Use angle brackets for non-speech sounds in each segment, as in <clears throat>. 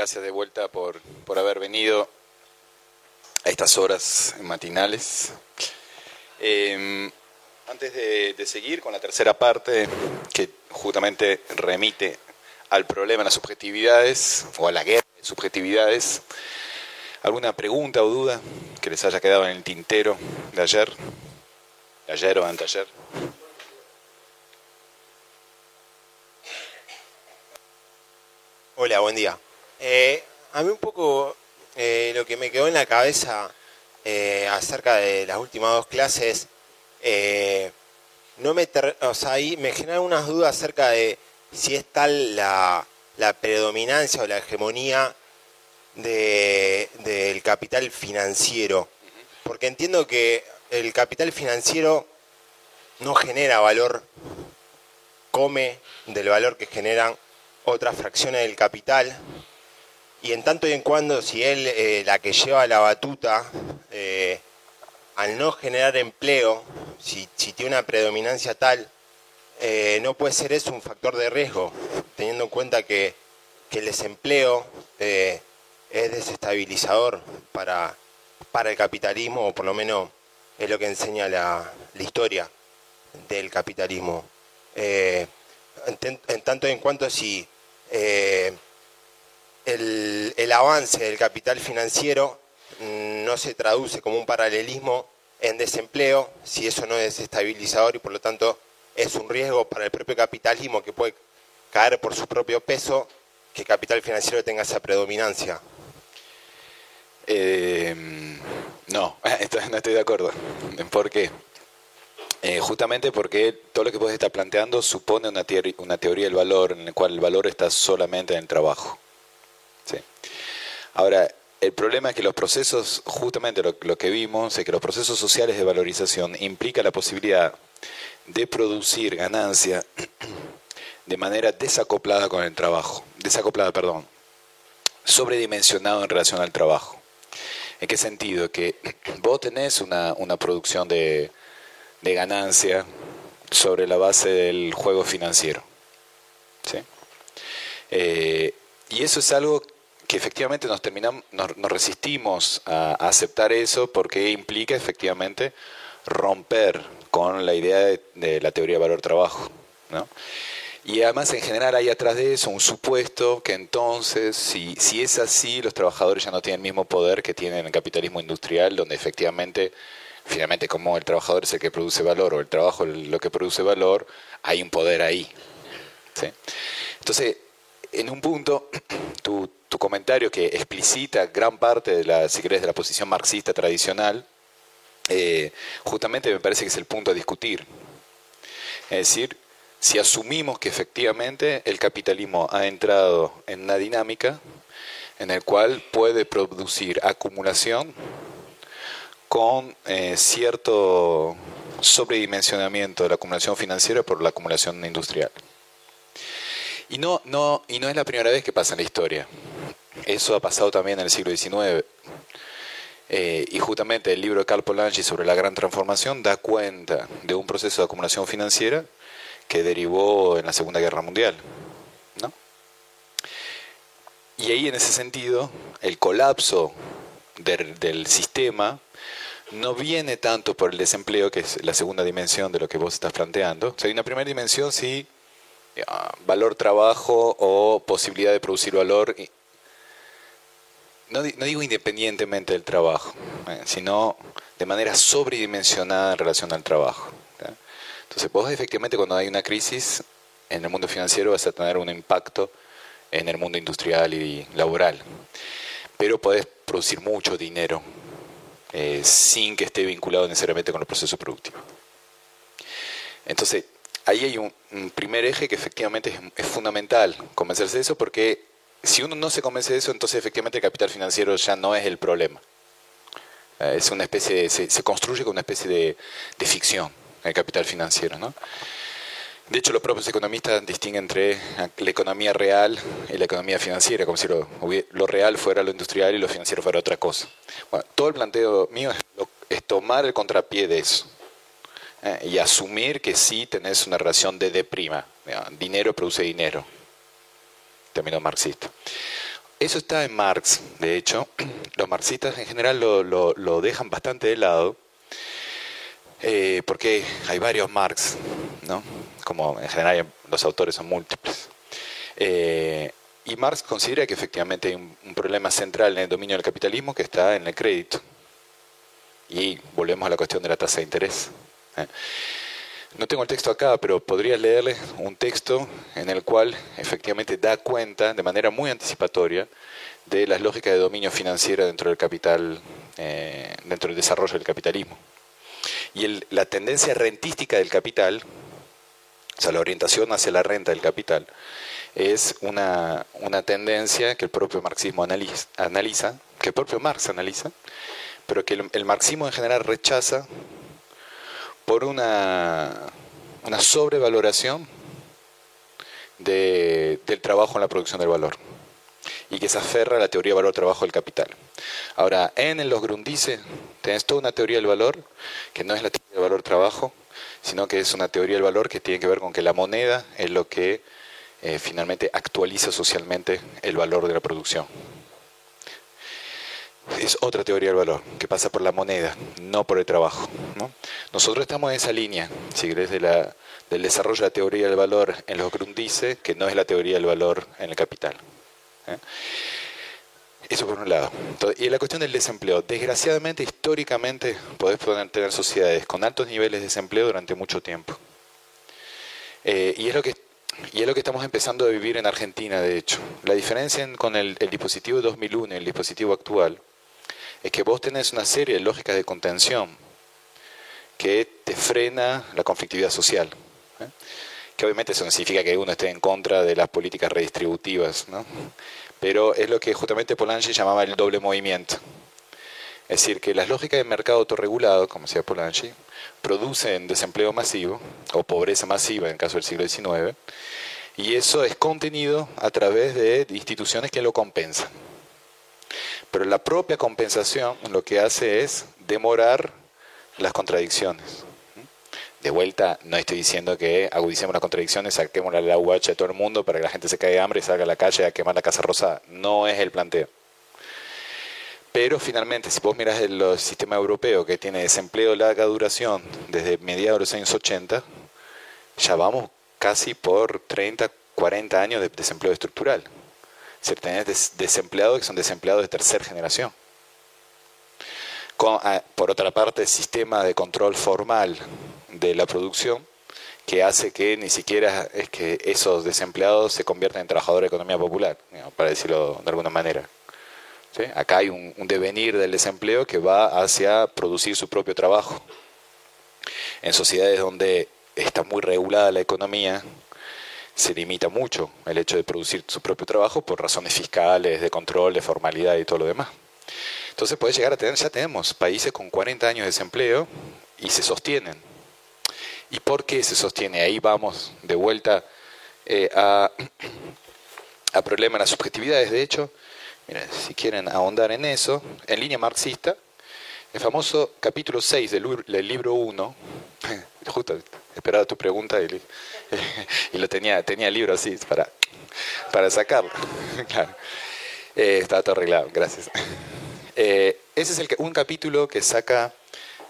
gracias de vuelta por, por haber venido a estas horas matinales. Em, antes de, seguir con la tercera parte, que justamente remite al problema de las subjetividades, o a la guerra de subjetividades, ¿alguna pregunta o duda que les haya quedado en el tintero de ayer? ¿De ayer o anteayer? Hola, buen día. Eh, a mí un poco eh, lo que me quedó en la cabeza eh, acerca de las últimas dos clases, no me, generan unas dudas acerca de si es tal la, predominancia o la hegemonía del capital financiero. Porque entiendo que el capital financiero no genera valor, come del valor que generan otras fracciones del capital. Y en tanto y en cuando, si él, eh, la que lleva la batuta, eh, al no generar empleo, si, tiene una predominancia tal, eh, no puede ser eso un factor de riesgo, teniendo en cuenta que, el desempleo es desestabilizador para, para el capitalismo, o por lo menos es lo que enseña la, historia del capitalismo. en, tanto y en cuanto si eh, el, avance del capital financiero mm, no se traduce como un paralelismo en desempleo, si eso no es estabilizador y por lo tanto es un riesgo para el propio capitalismo que puede caer por su propio peso, que el capital financiero tenga esa predominancia. Eh, no, <laughs> no estoy de acuerdo. ¿Por qué? Eh, justamente porque todo lo que vos estás planteando supone una, una teoría del valor en la cual el valor está solamente en el trabajo. Ahora, el problema es que los procesos, justamente lo, que vimos, es que los procesos sociales de valorización implican la posibilidad de producir ganancia <clears throat> de manera desacoplada con el trabajo, desacoplada, perdón, sobredimensionado en relación al trabajo. ¿En qué sentido? Que <clears throat> vos tenés una, una producción de, de ganancia sobre la base del juego financiero. ¿sí? Eh, y eso es algo que efectivamente nos, resistimos a, aceptar eso porque implica efectivamente romper con la idea de, la teoría de valor-trabajo. Y además en general hay atrás de eso un supuesto que entonces, si, si es así, los trabajadores ya no tienen el mismo poder que tienen en el capitalismo industrial, donde efectivamente finalmente como el trabajador es el que produce valor o el trabajo lo que produce valor, hay un poder ahí. Entonces, en un punto, <clears throat> tu, tu, comentario que explicita gran parte de la, si querés, de la posición marxista tradicional, eh, justamente me parece que es el punto a discutir. Es decir, si asumimos que efectivamente el capitalismo ha entrado en una dinámica en el cual puede producir acumulación con eh, cierto sobredimensionamiento de la acumulación financiera por la acumulación industrial. Y no, no, y no es la primera vez que pasa en la historia. Eso ha pasado también en el siglo XIX. Eh, y justamente el libro de Carl Polanyi sobre la gran transformación da cuenta de un proceso de acumulación financiera que derivó en la Segunda Guerra Mundial. ¿no? Y ahí en ese sentido, el colapso del, sistema no viene tanto por el desempleo, que es la segunda dimensión de lo que vos estás planteando. O sea, hay una primera dimensión, sí, valor trabajo o posibilidad de producir valor, no, digo independientemente del trabajo, eh, sino de manera sobredimensionada en relación al trabajo. Entonces, vos efectivamente cuando hay una crisis en el mundo financiero vas a tener un impacto en el mundo industrial y laboral, pero podés producir mucho dinero eh, sin que esté vinculado necesariamente con el proceso productivo. Entonces, ahí hay un, primer eje que efectivamente es, fundamental convencerse de eso, porque si uno no se convence de eso, entonces efectivamente el capital financiero ya no es el problema. Eh, es una especie se, construye con una especie de, ficción el capital financiero, ¿no? De hecho, los propios economistas distinguen entre la economía real y la economía financiera, como si lo, real fuera lo industrial y lo financiero fuera otra cosa. Todo el planteo mío es, tomar el contrapié de eso eh, y asumir que sí tenés una relación de D', dinero produce dinero, término marxista. Eso está en Marx, de hecho. <clears throat> Los marxistas en general lo, dejan bastante de lado, eh, porque hay varios Marx, ¿no? Como en general los autores son múltiples. Eh, y Marx considera que efectivamente hay un, problema central en el dominio del capitalismo que está en el crédito. Y volvemos a la cuestión de la tasa de interés. ¿eh? No tengo el texto acá, pero podría leerle un texto en el cual efectivamente da cuenta de manera muy anticipatoria de las lógicas de dominio financiero dentro del capital, eh, dentro del desarrollo del capitalismo. Y la tendencia rentística del capital, o sea, la orientación hacia la renta del capital, es una, tendencia que el propio marxismo analiza, que el propio Marx analiza, pero que el marxismo en general rechaza por una, una sobrevaloración del trabajo en la producción del valor y que se aferra a la teoría valor-trabajo del capital. Ahora, en los Grundice tenés toda una teoría del valor que no es la teoría del valor-trabajo, sino que es una teoría del valor que tiene que ver con que la moneda es lo que eh, finalmente actualiza socialmente el valor de la producción es otra teoría del valor, que pasa por la moneda, no por el trabajo. Nosotros estamos en esa línea, si querés, de la, del desarrollo de la teoría del valor en los Grundice, que no es la teoría del valor en el capital. ¿eh? Eso por un lado. y la cuestión del desempleo. Desgraciadamente, históricamente, podés tener sociedades con altos niveles de desempleo durante mucho tiempo. Eh, y es lo que y es lo que estamos empezando a vivir en Argentina, de hecho. La diferencia con el, el dispositivo de 2001 y el dispositivo actual es que vos tenés una serie de lógicas de contención que te frena la conflictividad social. ¿eh? Que obviamente eso no significa que uno esté en contra de las políticas redistributivas, ¿no? pero es lo que justamente Polanyi llamaba el doble movimiento. Es decir, que las lógicas de mercado autorregulado, como decía Polanyi, producen desempleo masivo o pobreza masiva en el caso del siglo XIX, y eso es contenido a través de instituciones que lo compensan. Pero la propia compensación lo que hace es demorar las contradicciones. De vuelta, no estoy diciendo que agudicemos las contradicciones, saquemos la UH a todo el mundo para que la gente se caiga de hambre y salga a la calle a quemar la Casa Rosa. No es el planteo. Pero finalmente, si vos miras el sistema europeo que tiene desempleo de larga duración desde mediados de los años 80, ya vamos casi por 30, 40 años de desempleo estructural se tenés desempleados que son desempleados de tercera generación. Ah, por otra parte, el sistema de control formal de la producción que hace que ni siquiera es que esos desempleados se conviertan en trabajadores de economía popular, para decirlo de alguna manera. Acá hay un, un, devenir del desempleo que va hacia producir su propio trabajo. En sociedades donde está muy regulada la economía, se limita mucho el hecho de producir su propio trabajo por razones fiscales, de control, de formalidad y todo lo demás. Entonces puede llegar a tener, ya tenemos países con 40 años de desempleo y se sostienen. ¿Y por qué se sostiene? Ahí vamos de vuelta eh, a, <clears throat> a problema de las subjetividades. De hecho, si quieren ahondar en eso, en línea marxista, el famoso capítulo 6 del, del libro 1, <laughs> justo esperaba tu pregunta y, <laughs> y, lo tenía, tenía el libro así para, para sacarlo. <laughs> claro. Eh, estaba todo arreglado, gracias. <laughs> Eh, ese es el, un capítulo que saca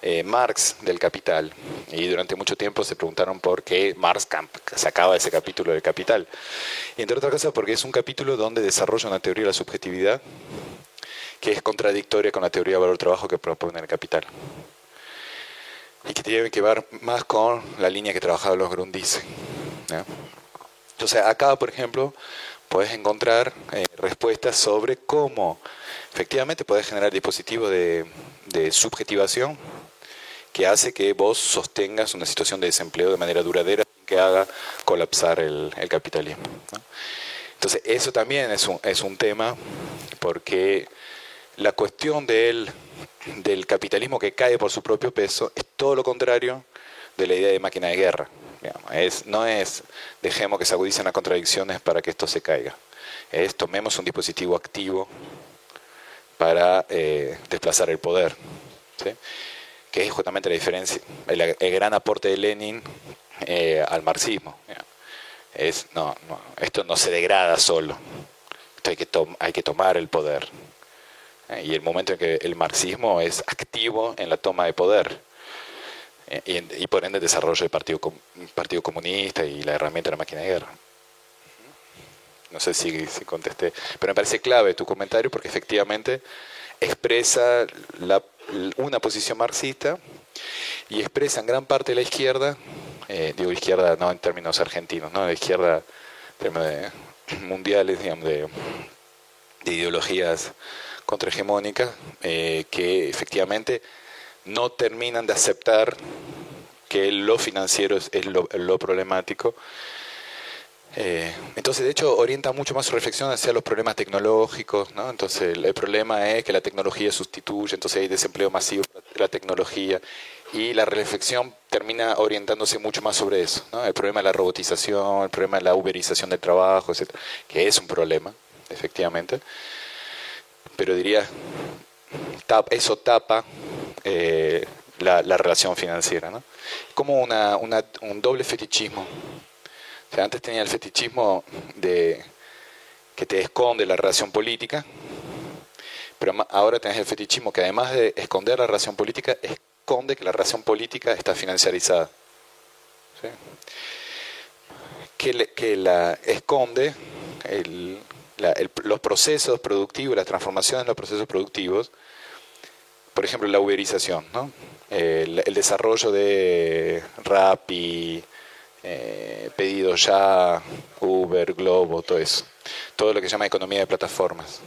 eh, Marx del Capital. Y durante mucho tiempo se preguntaron por qué Marx sacaba ese capítulo del Capital. Y entre otras cosas porque es un capítulo donde desarrolla una teoría de la subjetividad que es contradictoria con la teoría de valor-trabajo que propone el Capital y que tiene que ver más con la línea que trabajaban los Grundis. Entonces, acá, por ejemplo, puedes encontrar eh, respuestas sobre cómo efectivamente puedes generar dispositivos de, subjetivación que hace que vos sostengas una situación de desempleo de manera duradera que haga colapsar el, capitalismo. Entonces, eso también es un, es un tema porque la cuestión del del capitalismo que cae por su propio peso es todo lo contrario de la idea de máquina de guerra. Es, no es dejemos que se agudicen las contradicciones para que esto se caiga. Es tomemos un dispositivo activo para eh, desplazar el poder. Que es justamente la diferencia, el, gran aporte de Lenin eh, al marxismo. Esto no se degrada solo, hay que tomar el poder. ¿Eh? Y el momento en que el marxismo es activo en la toma de poder. ¿eh? Y, por ende desarrollo del partido, partido Comunista y la herramienta de la máquina de guerra. No sé si, si contesté, pero me parece clave tu comentario porque efectivamente expresa una posición marxista y expresa en gran parte la izquierda, eh, digo izquierda no en términos argentinos, no izquierda en términos <clears throat> mundiales, digamos, de, ideologías contrahegemónicas, eh, que efectivamente no terminan de aceptar que lo financiero es, lo problemático eh, entonces, de hecho, orienta mucho más su reflexión hacia los problemas tecnológicos, ¿no? Entonces, el, problema es que la tecnología sustituye, entonces hay desempleo masivo de la tecnología, y la reflexión termina orientándose mucho más sobre eso, ¿no? El problema de la robotización, el problema de la uberización del trabajo, etc., que es un problema, efectivamente, pero diría, eso tapa eh, la, relación financiera, ¿no? Como un doble fetichismo antes tenía el fetichismo de que te esconde la relación política, pero ahora tenés el fetichismo que además de esconder la relación política, esconde que la relación política está financiarizada. Que, la esconde los procesos productivos, las transformaciones en los procesos productivos, por ejemplo, la uberización, el, el desarrollo de RAP y eh, pedido ya, Uber, Globo, todo eso. Todo lo que se llama economía de plataformas.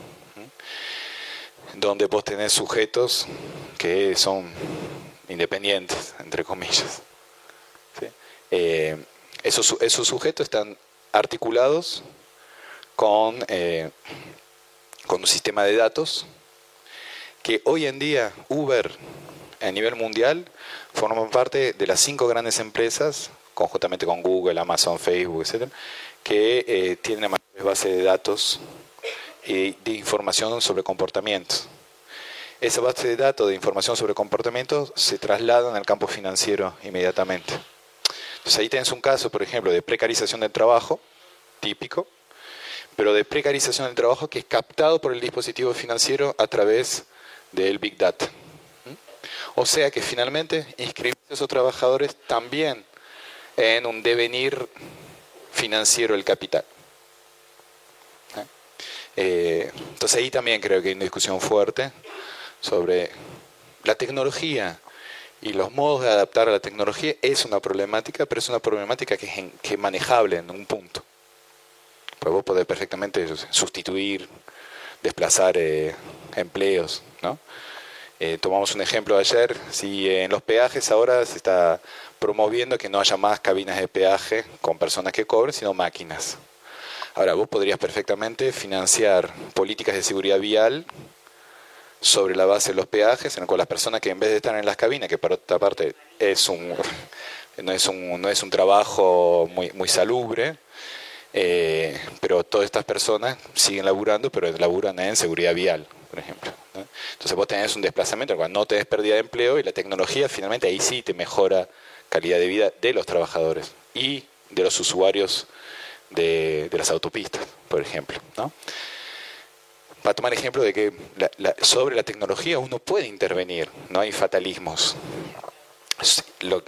Donde vos tenés sujetos que son independientes, entre comillas. Eh, esos, esos, sujetos están articulados con, eh, con un sistema de datos que hoy en día Uber a nivel mundial forma parte de las cinco grandes empresas conjuntamente con Google, Amazon, Facebook, etcétera, que eh, tienen mayores bases de datos y de información sobre comportamientos. Esa base de datos de información sobre comportamientos se traslada al campo financiero inmediatamente. Entonces ahí tienes un caso, por ejemplo, de precarización del trabajo, típico, pero de precarización del trabajo que es captado por el dispositivo financiero a través del Big Data. O sea que finalmente inscribir a esos trabajadores también en un devenir financiero del capital. ¿Eh? Eh, entonces ahí también creo que hay una discusión fuerte sobre la tecnología y los modos de adaptar a la tecnología es una problemática, pero es una problemática que es, manejable en un punto. Pues vos podés perfectamente sustituir, desplazar eh, empleos, ¿no? tomamos un ejemplo ayer, si en los peajes ahora se está promoviendo que no haya más cabinas de peaje con personas que cobren, sino máquinas. Ahora, vos podrías perfectamente financiar políticas de seguridad vial sobre la base de los peajes, en el cual las personas que en vez de estar en las cabinas, que por otra parte es un, <laughs> no, es un, no es un trabajo muy, muy salubre, eh, pero todas estas personas siguen laburando, pero laburan en seguridad vial, por ejemplo. Entonces vos tenés un desplazamiento, cuando no tenés pérdida de empleo y la tecnología finalmente ahí sí te mejora calidad de vida de los trabajadores y de los usuarios de, las autopistas, por ejemplo. ¿no? Para tomar ejemplo de que sobre la tecnología uno puede intervenir, no hay fatalismos.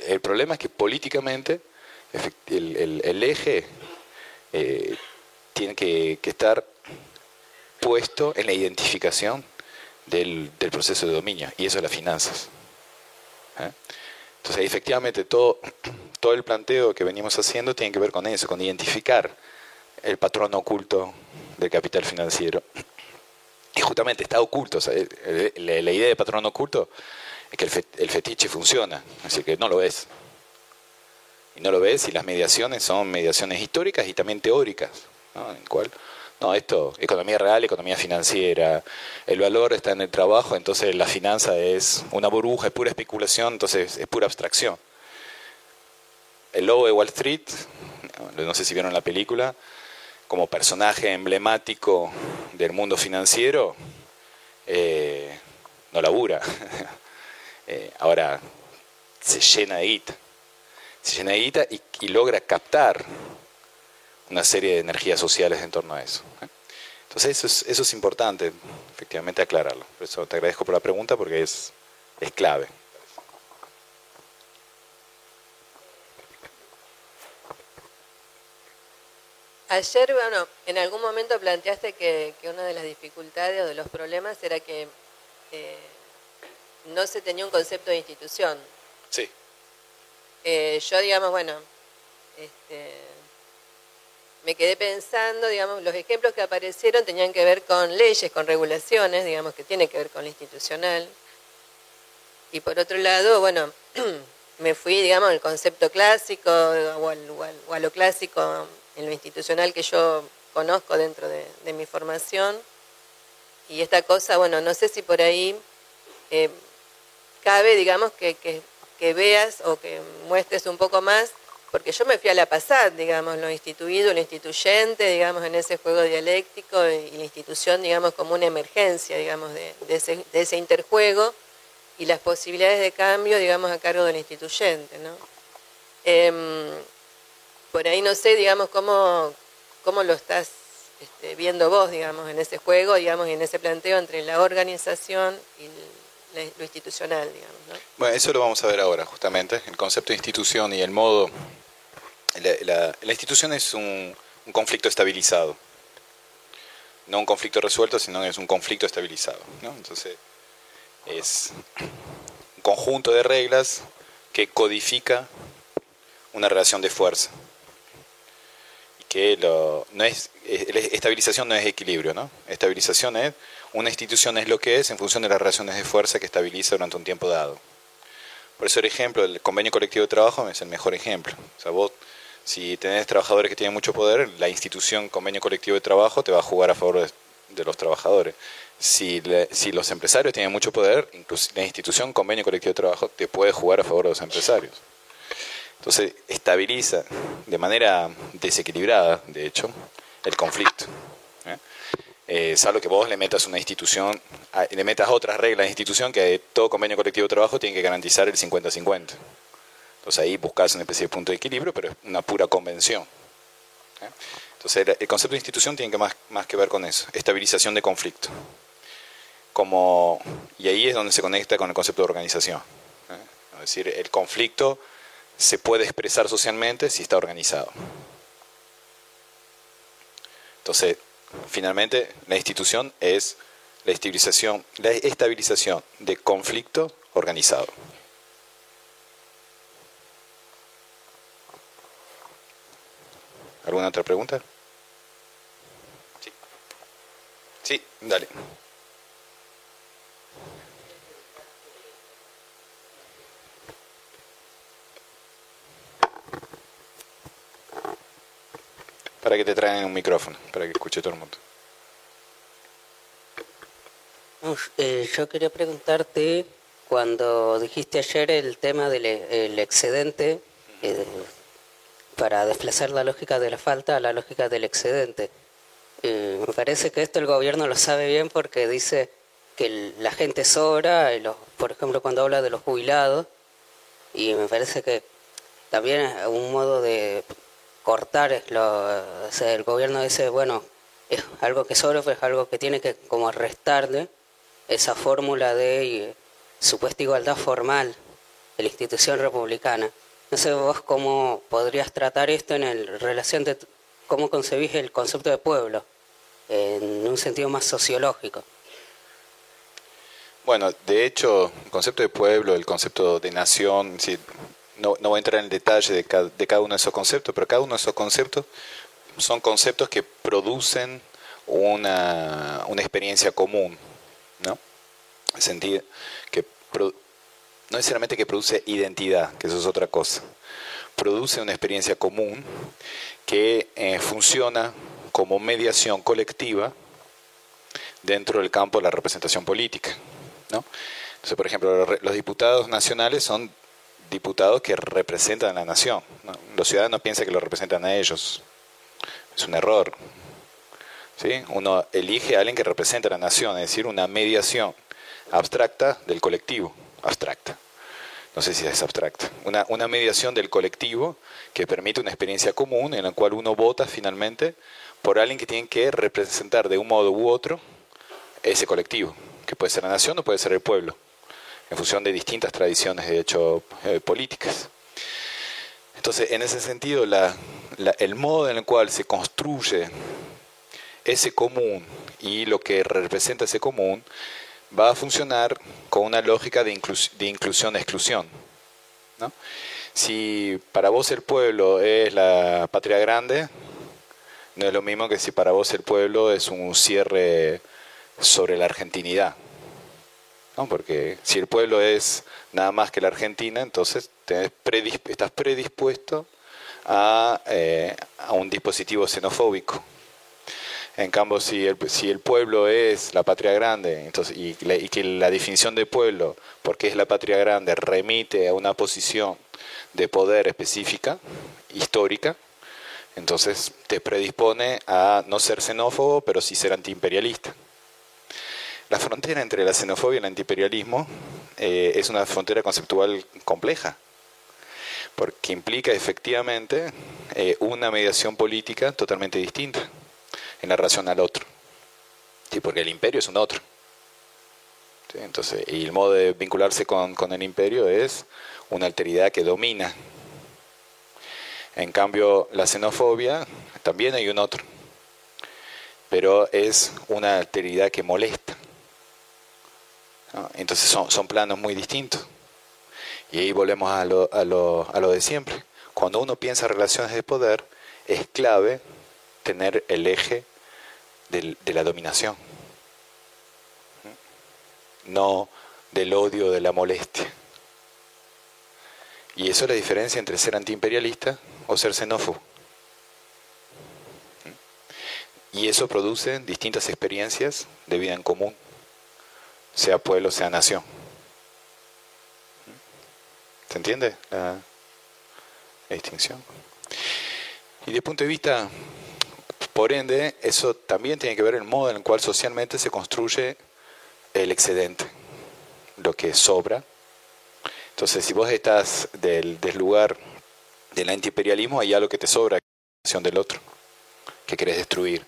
el problema es que políticamente el, eje eh, tiene que, estar puesto en la identificación del, del, proceso de dominio, y eso es las finanzas. ¿eh? Entonces, efectivamente, todo, <clears throat> todo el planteo que venimos haciendo tiene que ver con eso, con identificar el patrón oculto del capital financiero. Y justamente está oculto. la, idea de patrón oculto es que el, fetiche funciona, así que no lo ves. Y no lo ves y las mediaciones son mediaciones históricas y también teóricas, ¿no? en cual no, esto, economía real, economía financiera, el valor está en el trabajo, entonces la finanza es una burbuja, es pura especulación, entonces es pura abstracción. El lobo de Wall Street, no sé si vieron la película, como personaje emblemático del mundo financiero, eh, no labura. <laughs> Eh, ahora se llena de guita. Se llena de guita y logra captar una serie de energías sociales en torno a eso. ¿eh? Entonces eso es, eso es importante, efectivamente, aclararlo. Por eso te agradezco por la pregunta porque es, es clave. Ayer, bueno, en algún momento planteaste que, una de las dificultades o de los problemas era que eh, no se tenía un concepto de institución. Sí. Eh, yo, digamos, bueno, este, me quedé pensando, digamos, los ejemplos que aparecieron tenían que ver con leyes, con regulaciones, digamos, que tienen que ver con lo institucional. Y por otro lado, bueno, <clears throat> me fui, digamos, al concepto clásico o, a lo clásico en lo institucional que yo conozco dentro de, mi formación. Y esta cosa, bueno, no sé si por ahí eh, cabe, digamos, que, veas o que muestres un poco más, porque yo me fui a la pasada, digamos, lo instituido, lo instituyente, digamos, en ese juego dialéctico y la institución, digamos, como una emergencia, digamos, de, ese, de ese interjuego y las posibilidades de cambio, digamos, a cargo del instituyente, ¿no? Em, por ahí no sé, digamos, cómo, cómo lo estás este, viendo vos, digamos, en ese juego, digamos, y en ese planteo entre la organización y lo institucional, digamos. ¿no? Bueno, eso lo vamos a ver ahora, justamente, el concepto de institución y el modo... La, institución es un, conflicto estabilizado, no un conflicto resuelto, sino es un conflicto estabilizado. ¿no? Entonces, es un conjunto de reglas que codifica una relación de fuerza que lo, no es, estabilización no es equilibrio, ¿no? Estabilización es, una institución es lo que es en función de las relaciones de fuerza que estabiliza durante un tiempo dado. Por eso el ejemplo, el convenio colectivo de trabajo es el mejor ejemplo. O sea, vos, si tenés trabajadores que tienen mucho poder, la institución convenio colectivo de trabajo te va a jugar a favor de, los trabajadores. Si, los empresarios tienen mucho poder, incluso la institución convenio colectivo de trabajo te puede jugar a favor de los empresarios. Entonces estabiliza de manera desequilibrada, de hecho, el conflicto. ¿Eh? Eh, salvo que vos le metas una institución, le metas otras reglas la institución que todo convenio colectivo de trabajo tiene que garantizar el 50-50. Entonces ahí buscas una especie de punto de equilibrio, pero es una pura convención. ¿eh? Entonces el, concepto de institución tiene que más, más que ver con eso, estabilización de conflicto. Como, y ahí es donde se conecta con el concepto de organización. Es decir, el conflicto se puede expresar socialmente si está organizado. Entonces, finalmente, la institución es la estabilización, la estabilización de conflicto organizado. ¿Alguna otra pregunta? Sí. Sí, dale. Para que te traen un micrófono, para que escuche todo el mundo. Eh, yo quería preguntarte, cuando dijiste ayer el tema del excedente, eh, para desplazar la lógica de la falta a la lógica del excedente. Eh, me parece que esto el gobierno lo sabe bien porque dice que la gente sobra, por ejemplo cuando habla de los jubilados, y me parece que también es un modo de cortar, lo, el gobierno dice, bueno, es algo que sobra, es algo que tiene que como restarle esa fórmula de supuesta igualdad formal de la institución republicana. No sé vos cómo podrías tratar esto en el relación de cómo concebís el concepto de pueblo, en un sentido más sociológico. Bueno, de hecho, el concepto de pueblo, el concepto de nación, no, no voy a entrar en el detalle de cada, de cada, uno de esos conceptos, pero cada uno de esos conceptos son conceptos que producen una, una experiencia común, ¿no? Que no necesariamente que produce identidad, que eso es otra cosa, produce una experiencia común que eh, funciona como mediación colectiva dentro del campo de la representación política, ¿no? Entonces, por ejemplo, los diputados nacionales son diputados que representan a la nación. Los ciudadanos piensan que lo representan a ellos. Es un error. ¿Sí? Uno elige a alguien que representa a la nación, es decir, una mediación abstracta del colectivo. Abstracta. No sé si es abstracta. Una, una mediación del colectivo que permite una experiencia común en la cual uno vota finalmente por alguien que tiene que representar de un modo u otro ese colectivo, que puede ser la nación o puede ser el pueblo, en función de distintas tradiciones, de hecho, eh, políticas. Entonces, en ese sentido, el modo en el cual se construye ese común y lo que representa ese común va a funcionar con una lógica de, inclusión-exclusión. ¿no? Si para vos el pueblo es la patria grande, no es lo mismo que si para vos el pueblo es un cierre sobre la argentinidad. ¿No? Porque si el pueblo es nada más que la Argentina, entonces estás predispuesto a, eh, a, un dispositivo xenofóbico. En cambio, si el, si el pueblo es la patria grande entonces, y, y que la definición de pueblo, porque es la patria grande, remite a una posición de poder específica, histórica, entonces te predispone a no ser xenófobo, pero sí ser antiimperialista. La frontera entre la xenofobia y el antiimperialismo eh, es una frontera conceptual compleja, porque implica efectivamente eh, una mediación política totalmente distinta en la relación al otro, porque el imperio es un otro. Entonces, y el modo de vincularse con el imperio es una alteridad que domina. En cambio, la xenofobia también hay un otro, pero es una alteridad que molesta. Entonces son, son, planos muy distintos. Y ahí volvemos a lo, a, lo, a lo de siempre. Cuando uno piensa en relaciones de poder, es clave tener el eje del, de la dominación, no del odio, de la molestia. Y eso es la diferencia entre ser antiimperialista o ser xenófobo. Y eso produce distintas experiencias de vida en común, sea pueblo, sea nación. ¿Se entiende la, distinción? Y de punto de vista, por ende, eso también tiene que ver el modo en el cual socialmente se construye el excedente, lo que sobra entonces, si vos estás del, lugar del antiimperialismo, hay algo que te sobra, la del otro, que querés destruir.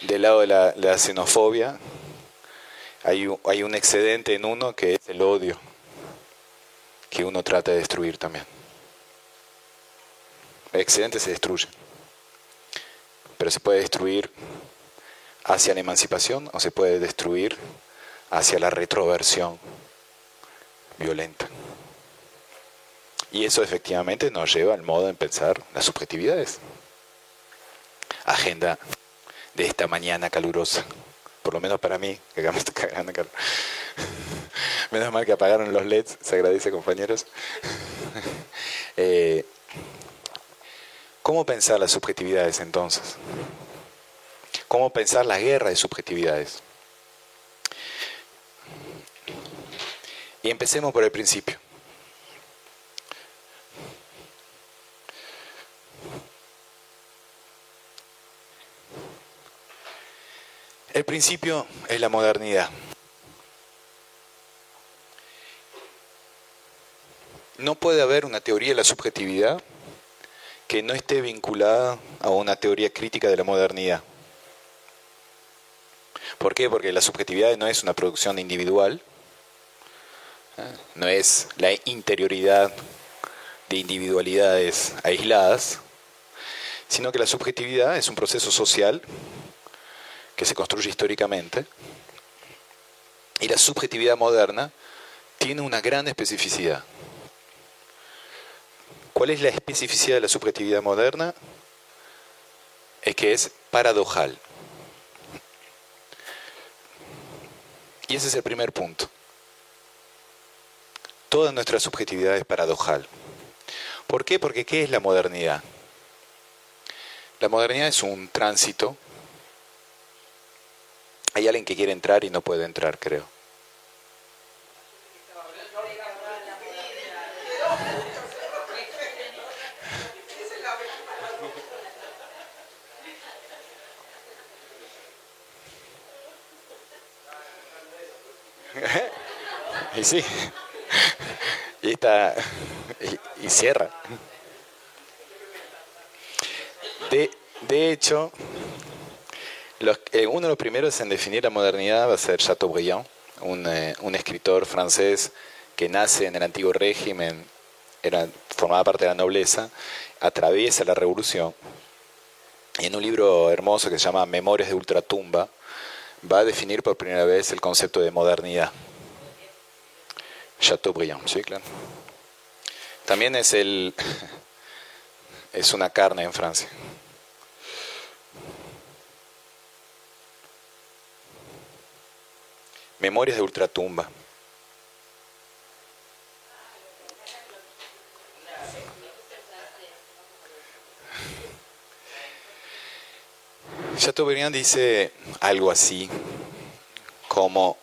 Del lado de la, xenofobia, hay un, excedente en uno que es el odio, que uno trata de destruir también. El excedente se destruye, pero se puede destruir hacia la emancipación o se puede destruir hacia la retroversión violenta. Y eso efectivamente nos lleva al modo de pensar las subjetividades. Agenda de esta mañana calurosa, por lo menos para mí, que acá me Menos mal que apagaron los LEDs, se agradece compañeros. Eh, ¿Cómo pensar las subjetividades entonces? ¿Cómo pensar la guerra de subjetividades? Y empecemos por el principio. El principio es la modernidad. No puede haber una teoría de la subjetividad que no esté vinculada a una teoría crítica de la modernidad. ¿Por qué? Porque la subjetividad no es una producción individual, no es la interioridad de individualidades aisladas, sino que la subjetividad es un proceso social que se construye históricamente y la subjetividad moderna tiene una gran especificidad. ¿Cuál es la especificidad de la subjetividad moderna? Es que es paradojal. Y ese es el primer punto toda nuestra subjetividad es paradojal. ¿Por qué? Porque ¿qué es la modernidad? La modernidad es un tránsito. Hay alguien que quiere entrar y no puede entrar, creo. <laughs> y sí y, está, y, cierra. De, De hecho, eh, uno de los primeros en definir la modernidad va a ser Chateaubriand, un, eh, un escritor francés que nace en el antiguo régimen, era, formaba parte de la nobleza, atraviesa la revolución y en un libro hermoso que se llama Memorias de Ultratumba va a definir por primera vez el concepto de modernidad. Chateaubriand, sí, claro. También es el <laughs> es una carne en Francia. Memorias de Ultratumba. Chateaubriand dice algo así como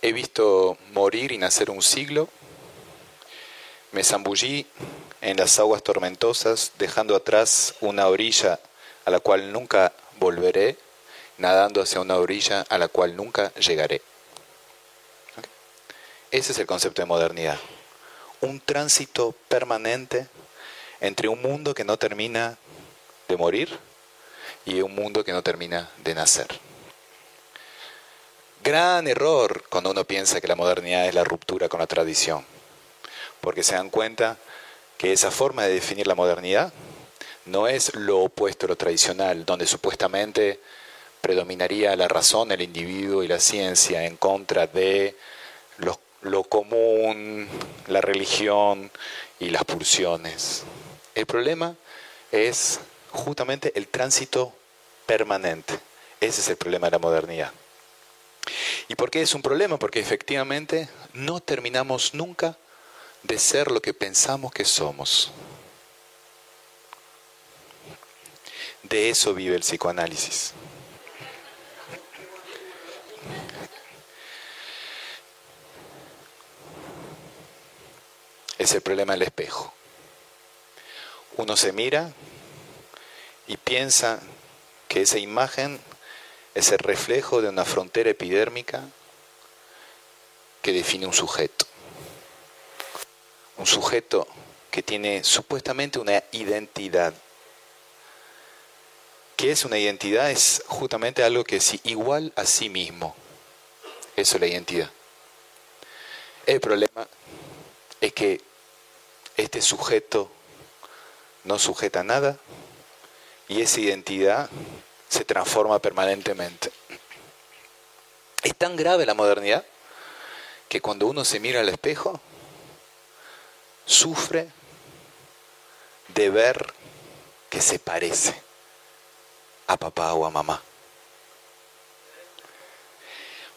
he visto morir y nacer un siglo, me zambullí en las aguas tormentosas, dejando atrás una orilla a la cual nunca volveré, nadando hacia una orilla a la cual nunca llegaré. Ese es el concepto de modernidad. Un tránsito permanente entre un mundo que no termina de morir y un mundo que no termina de nacer. Gran error cuando uno piensa que la modernidad es la ruptura con la tradición, porque se dan cuenta que esa forma de definir la modernidad no es lo opuesto a lo tradicional, donde supuestamente predominaría la razón, el individuo y la ciencia en contra de lo, común, la religión y las pulsiones. El problema es justamente el tránsito permanente. Ese es el problema de la modernidad. ¿Y por qué es un problema? Porque efectivamente no terminamos nunca de ser lo que pensamos que somos. De eso vive el psicoanálisis. Es el problema del espejo. Uno se mira y piensa que esa imagen es el reflejo de una frontera epidérmica que define un sujeto. Un sujeto que tiene supuestamente una identidad. ¿Qué es una identidad? Es justamente algo que es igual a sí mismo. Eso es la identidad. El problema es que este sujeto no sujeta nada y esa identidad se transforma permanentemente. Es tan grave la modernidad que cuando uno se mira al espejo, sufre de ver que se parece a papá o a mamá.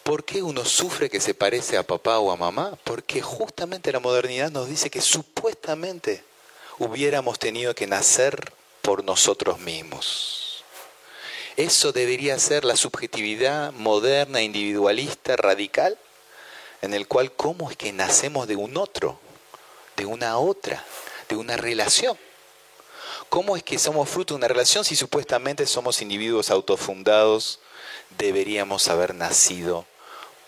¿Por qué uno sufre que se parece a papá o a mamá? Porque justamente la modernidad nos dice que supuestamente hubiéramos tenido que nacer por nosotros mismos. Eso debería ser la subjetividad moderna, individualista, radical, en el cual cómo es que nacemos de un otro, de una otra, de una relación. ¿Cómo es que somos fruto de una relación si supuestamente somos individuos autofundados? Deberíamos haber nacido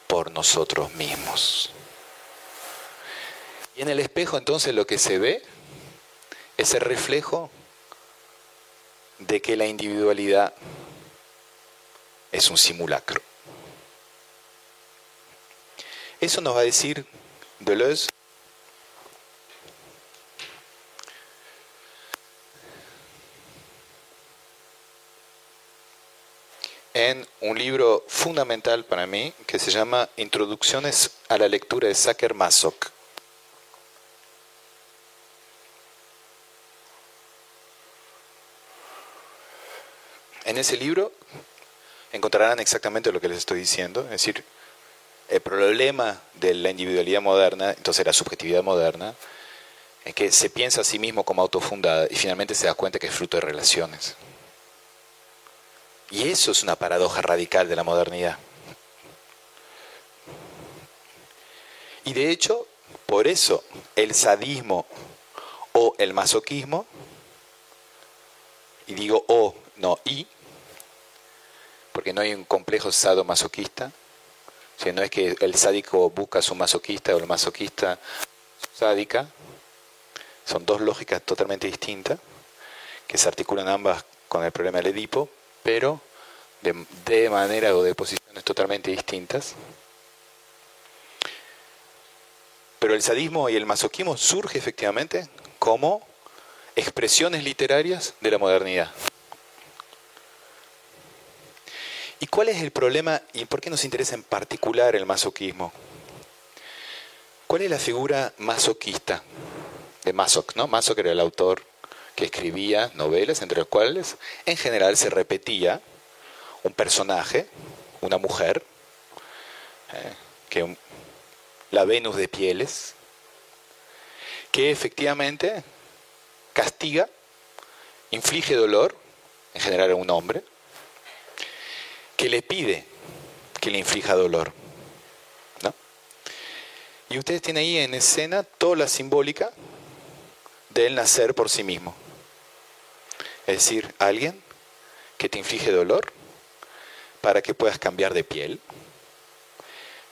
por nosotros mismos. Y en el espejo entonces lo que se ve es el reflejo de que la individualidad es un simulacro. Eso nos va a decir Deleuze en un libro fundamental para mí que se llama Introducciones a la lectura de Saker Masok. En ese libro encontrarán exactamente lo que les estoy diciendo, es decir, el problema de la individualidad moderna, entonces la subjetividad moderna, es que se piensa a sí mismo como autofundada y finalmente se da cuenta que es fruto de relaciones. Y eso es una paradoja radical de la modernidad. Y de hecho, por eso el sadismo o el masoquismo, y digo o, no y, porque no hay un complejo sadomasoquista, si no es que el sádico busca a su masoquista o el masoquista sádica, son dos lógicas totalmente distintas que se articulan ambas con el problema del Edipo, pero de, manera o de posiciones totalmente distintas. Pero el sadismo y el masoquismo surge efectivamente como expresiones literarias de la modernidad. ¿Y cuál es el problema y por qué nos interesa en particular el masoquismo? ¿Cuál es la figura masoquista de Masoch? ¿no? Masoch era el autor que escribía novelas, entre las cuales en general se repetía un personaje, una mujer, eh, que la Venus de pieles, que efectivamente castiga, inflige dolor, en general a un hombre, que le pide que le inflija dolor. ¿no? Y ustedes tienen ahí en escena toda la simbólica del nacer por sí mismo. Es decir, alguien que te inflige dolor para que puedas cambiar de piel.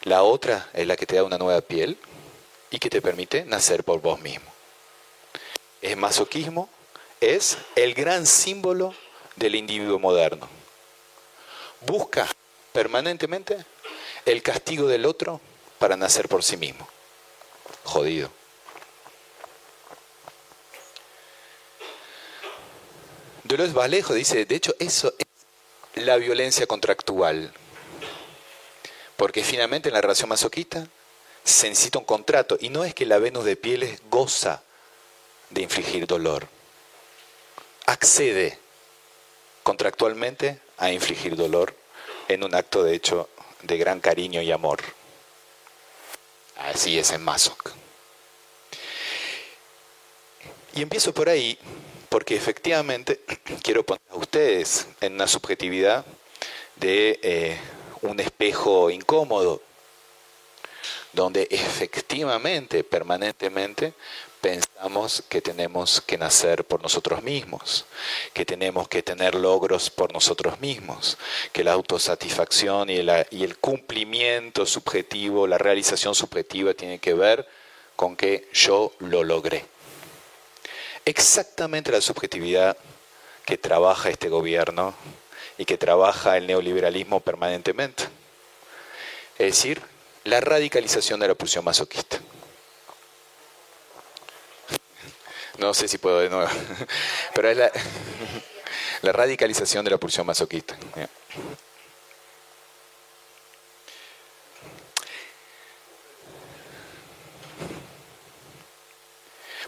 La otra es la que te da una nueva piel y que te permite nacer por vos mismo. El masoquismo es el gran símbolo del individuo moderno busca permanentemente el castigo del otro para nacer por sí mismo. Jodido. Dolores Valejo dice, de hecho, eso es la violencia contractual. Porque finalmente en la relación masoquista se necesita un contrato. Y no es que la Venus de pieles goza de infligir dolor. Accede contractualmente a infligir dolor en un acto de hecho de gran cariño y amor. Así es en Masoch. Y empiezo por ahí porque efectivamente <clears throat> quiero poner a ustedes en una subjetividad de eh, un espejo incómodo, donde efectivamente, permanentemente, pensamos que tenemos que nacer por nosotros mismos, que tenemos que tener logros por nosotros mismos, que la autosatisfacción y, y el cumplimiento subjetivo, la realización subjetiva tiene que ver con que yo lo logré. Exactamente la subjetividad que trabaja este gobierno y que trabaja el neoliberalismo permanentemente. Es decir, la radicalización de la pulsión masoquista. No sé si puedo de nuevo. <laughs> Pero es la, <laughs> la radicalización de la pulsión masoquista.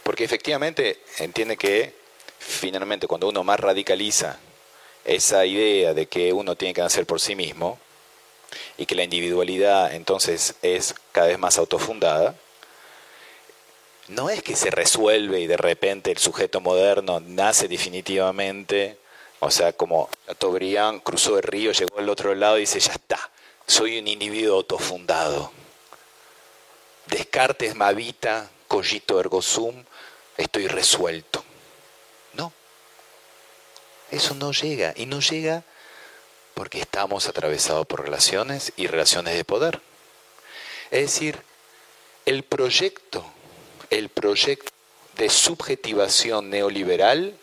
Porque efectivamente entiende que finalmente cuando uno más radicaliza esa idea de que uno tiene que nacer por sí mismo y que la individualidad entonces es cada vez más autofundada, no es que se resuelve y de repente el sujeto moderno nace definitivamente, o sea, como Chateaubriand cruzó el río, llegó al otro lado y dice, ya está, soy un individuo autofundado. Descartes Mavita, cogito ergo sum, estoy resuelto. No, eso no llega, y no llega porque estamos atravesados por relaciones y relaciones de poder. Es decir, el proyecto el proyecto de subjetivación neoliberal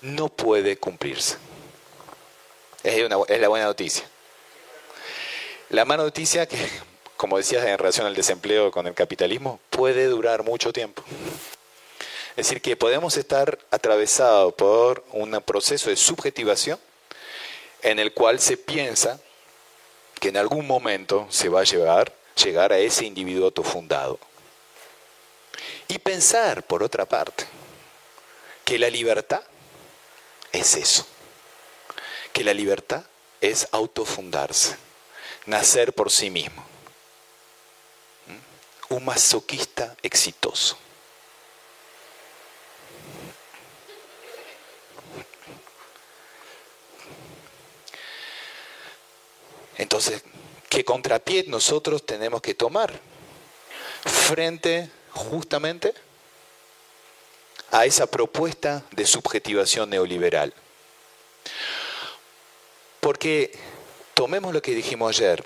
no puede cumplirse. Es, es la buena noticia. La mala noticia que, como decías en relación al desempleo con el capitalismo, puede durar mucho tiempo. Es decir, que podemos estar atravesados por un proceso de subjetivación en el cual se piensa que en algún momento se va a llevar, llegar a ese individuo autofundado. Y pensar, por otra parte, que la libertad es eso, que la libertad es autofundarse, nacer por sí mismo. Un masoquista exitoso. Entonces, ¿qué contrapié nosotros tenemos que tomar frente justamente a esa propuesta de subjetivación neoliberal. Porque tomemos lo que dijimos ayer.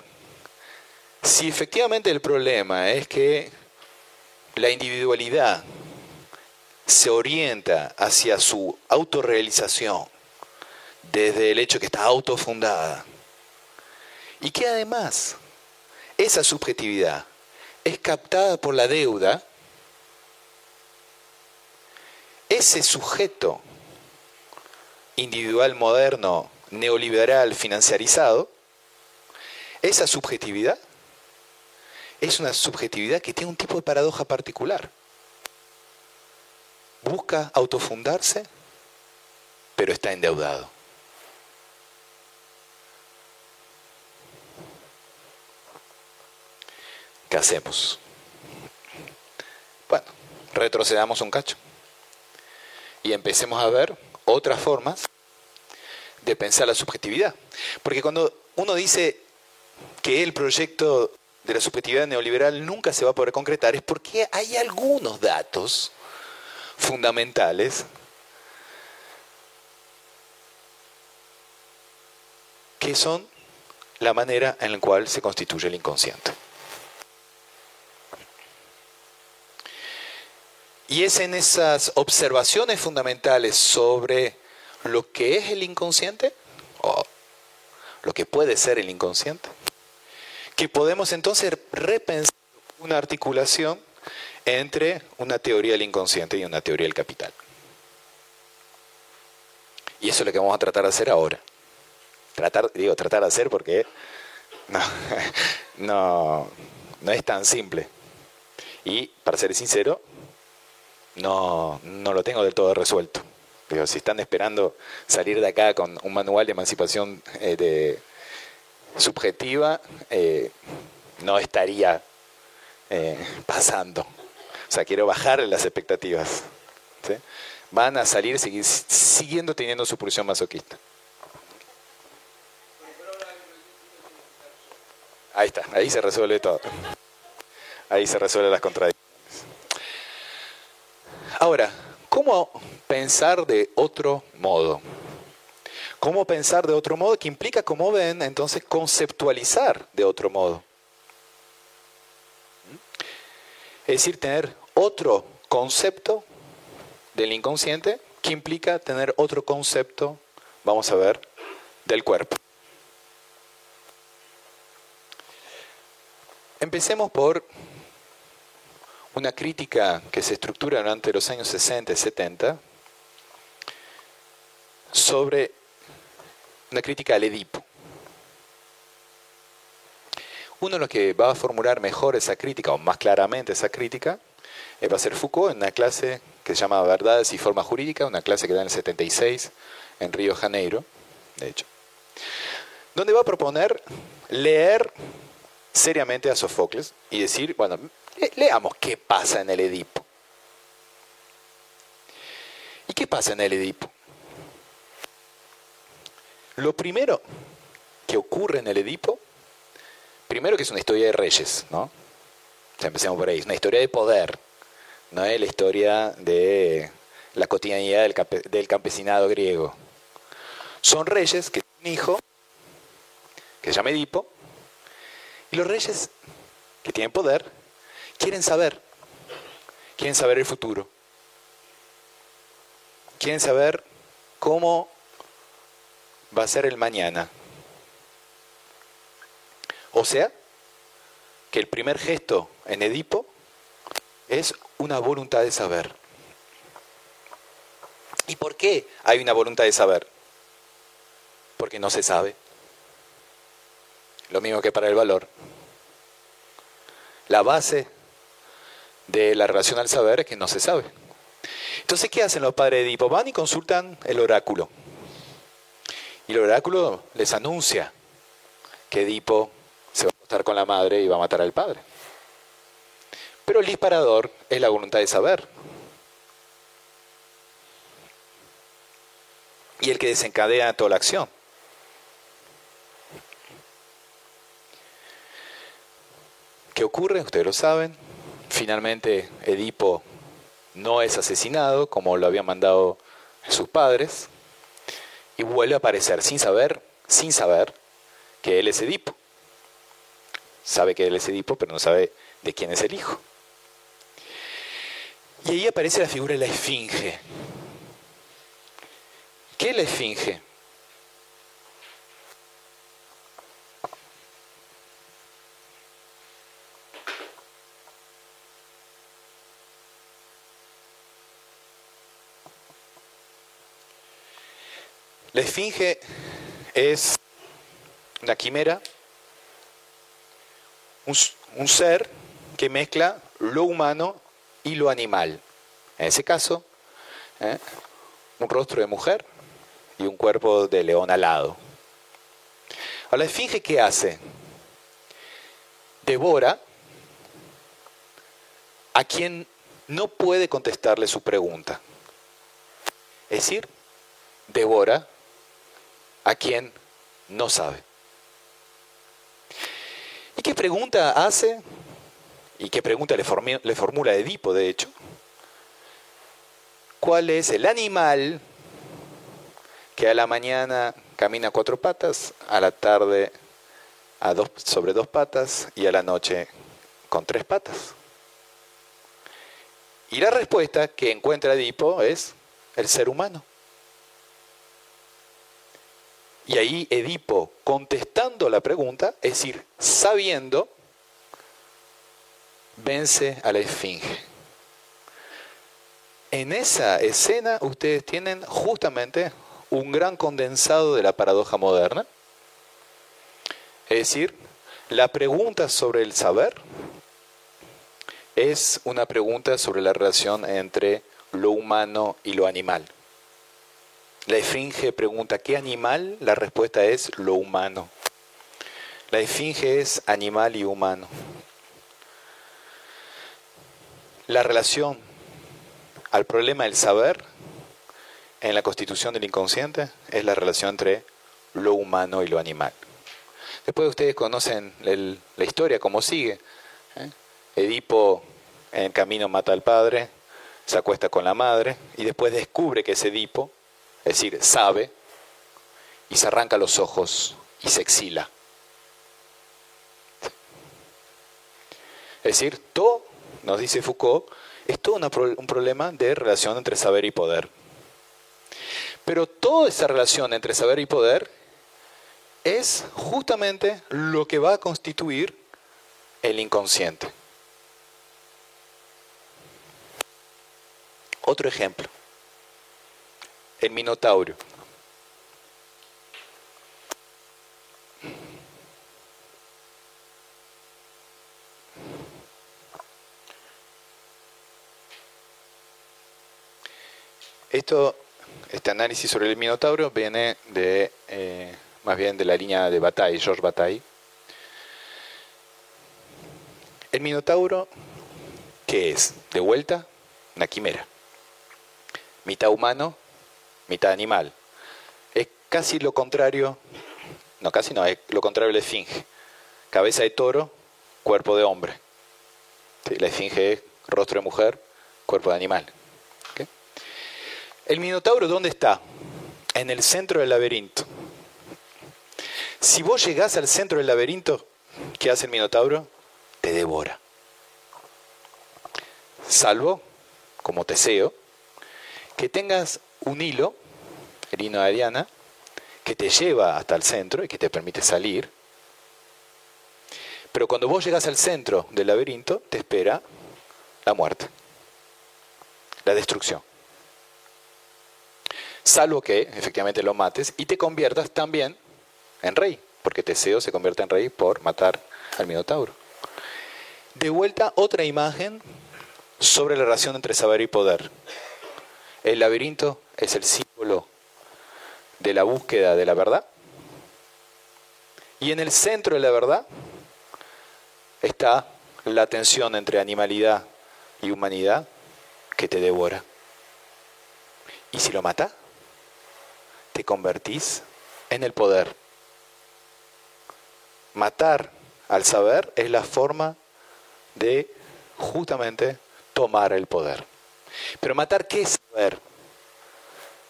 Si efectivamente el problema es que la individualidad se orienta hacia su autorrealización desde el hecho que está autofundada y que además esa subjetividad es captada por la deuda, ese sujeto individual moderno, neoliberal, financiarizado, esa subjetividad es una subjetividad que tiene un tipo de paradoja particular. Busca autofundarse, pero está endeudado. ¿Qué hacemos? Bueno, retrocedamos un cacho y empecemos a ver otras formas de pensar la subjetividad. Porque cuando uno dice que el proyecto de la subjetividad neoliberal nunca se va a poder concretar es porque hay algunos datos fundamentales que son la manera en la cual se constituye el inconsciente. Y es en esas observaciones fundamentales sobre lo que es el inconsciente, o lo que puede ser el inconsciente, que podemos entonces repensar una articulación entre una teoría del inconsciente y una teoría del capital. Y eso es lo que vamos a tratar de hacer ahora. Tratar, digo, tratar de hacer porque no, <laughs> no, no es tan simple. Y para ser sincero, no, no lo tengo del todo resuelto. Pero si están esperando salir de acá con un manual de emancipación eh, de, subjetiva, eh, no estaría eh, pasando. O sea, quiero bajar las expectativas. Van a salir siguiendo teniendo su pulsión masoquista. Ahí está, ahí se resuelve todo. Ahí se resuelven las contradicciones. Ahora, ¿cómo pensar de otro modo? ¿Cómo pensar de otro modo? Que implica, como ven, entonces conceptualizar de otro modo. Es decir, tener otro concepto del inconsciente que implica tener otro concepto, vamos a ver, del cuerpo. Empecemos por una crítica que se estructura durante los años 60 y 70 sobre una crítica al Edipo. Uno de los que va a formular mejor esa crítica, o más claramente esa crítica, eh, va a ser Foucault en una clase que se llama Verdades y Forma Jurídica, una clase que da en el 76 en Río Janeiro, de hecho, donde va a proponer leer seriamente a Sofocles y decir, bueno, leamos qué pasa en el Edipo. ¿Y qué pasa en el Edipo? Lo primero que ocurre en el Edipo, primero que es una historia de reyes, ¿no? O sea, empecemos por ahí, es una historia de poder, no es la historia de la cotidianidad del, del campesinado griego. Son reyes que tienen un hijo que se llama Edipo, y los reyes que tienen poder quieren saber, quieren saber el futuro, quieren saber cómo va a ser el mañana. O sea, que el primer gesto en Edipo es una voluntad de saber. ¿Y por qué hay una voluntad de saber? Porque no se sabe. Lo mismo que para el valor. La base de la relación al saber es que no se sabe. Entonces, ¿qué hacen los padres de Edipo? Van y consultan el oráculo. Y el oráculo les anuncia que Edipo se va a acostar con la madre y va a matar al padre. Pero el disparador es la voluntad de saber. Y el que desencadena toda la acción. ¿Qué ocurre? Ustedes lo saben. Finalmente Edipo no es asesinado como lo habían mandado sus padres y vuelve a aparecer sin saber, sin saber que él es Edipo. Sabe que él es Edipo, pero no sabe de quién es el hijo. Y ahí aparece la figura de la esfinge. ¿Qué es la esfinge? La esfinge es una quimera, un, ser que mezcla lo humano y lo animal. En ese caso, ¿eh? un rostro de mujer y un cuerpo de león alado. Ahora, la esfinge, ¿qué hace? Devora a quien no puede contestarle su pregunta. Es decir, devora a quien no sabe. ¿Y qué pregunta hace? ¿Y qué pregunta le, formula Edipo, de hecho? ¿Cuál es el animal que a la mañana camina cuatro patas, a la tarde sobre dos patas y a la noche con tres patas? Y la respuesta que encuentra Edipo es el ser humano. Y ahí Edipo, contestando la pregunta, es decir, sabiendo, vence a la esfinge. En esa escena ustedes tienen justamente un gran condensado de la paradoja moderna. Es decir, la pregunta sobre el saber es una pregunta sobre la relación entre lo humano y lo animal. La esfinge pregunta, ¿qué animal? La respuesta es lo humano. La esfinge es animal y humano. La relación al problema del saber en la constitución del inconsciente es la relación entre lo humano y lo animal. Después ustedes conocen la historia, cómo sigue. ¿eh? Edipo en el camino mata al padre, se acuesta con la madre y después descubre que es Edipo es decir, sabe, y se arranca los ojos y se exila. Es decir, todo, nos dice Foucault, es todo un problema de relación entre saber y poder. Pero toda esa relación entre saber y poder es justamente lo que va a constituir el inconsciente. Otro ejemplo el Minotauro. Esto, este análisis sobre el Minotauro viene de, eh, más bien de la línea de Bataille, George Bataille. El Minotauro, ¿qué es? De vuelta, una quimera. Mitad humano, mitad animal. Es casi lo contrario, no casi no, es lo contrario de la esfinge. Cabeza de toro, cuerpo de hombre. La esfinge es rostro de mujer, cuerpo de animal. El Minotauro, ¿dónde está? En el centro del laberinto. Si vos llegás al centro del laberinto, ¿qué hace el Minotauro? Te devora. Salvo, como Teseo, que tengas un hilo, el hilo de Diana, que te lleva hasta el centro y que te permite salir. Pero cuando vos llegas al centro del laberinto, te espera la muerte, la destrucción. Salvo que efectivamente lo mates y te conviertas también en rey, porque Teseo se convierte en rey por matar al Minotauro. De vuelta, otra imagen sobre la relación entre saber y poder. El laberinto es el símbolo de la búsqueda de la verdad. Y en el centro de la verdad está la tensión entre animalidad y humanidad que te devora. Y si lo mata, te convertís en el poder. Matar al saber es la forma de justamente tomar el poder. Pero matar, ¿qué es saber?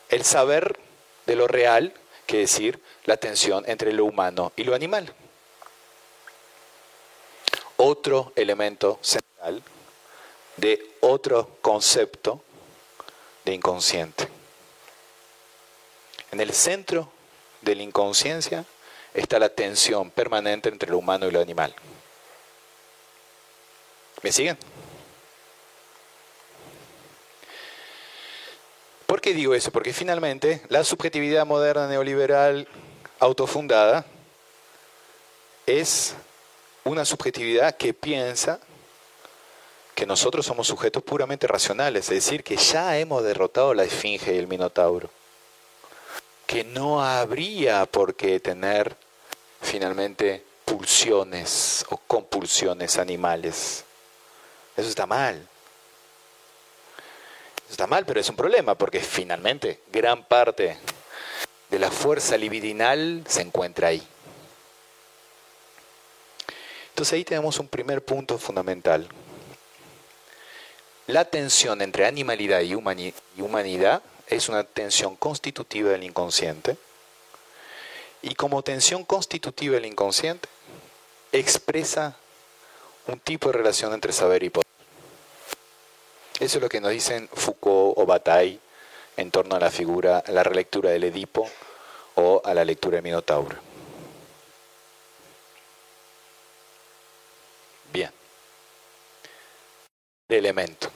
El saber de lo real, que decir la tensión entre lo humano y lo animal. Otro elemento central de otro concepto de inconsciente. En el centro de la inconsciencia está la tensión permanente entre lo humano y lo animal. ¿Me siguen? Qué digo eso? Porque finalmente la subjetividad moderna neoliberal autofundada es una subjetividad que piensa que nosotros somos sujetos puramente racionales, es decir, que ya hemos derrotado la esfinge y el minotauro, que no habría por qué tener finalmente pulsiones o compulsiones animales. Eso está mal. Está mal, pero es un problema porque finalmente gran parte de la fuerza libidinal se encuentra ahí. Entonces ahí tenemos un primer punto fundamental. La tensión entre animalidad y humanidad es una tensión constitutiva del inconsciente. Y como tensión constitutiva del inconsciente, expresa un tipo de relación entre saber y poder. Eso es lo que nos dicen Foucault o Bataille en torno a la figura, a la relectura del Edipo o a la lectura de Minotauro. Bien. El elemento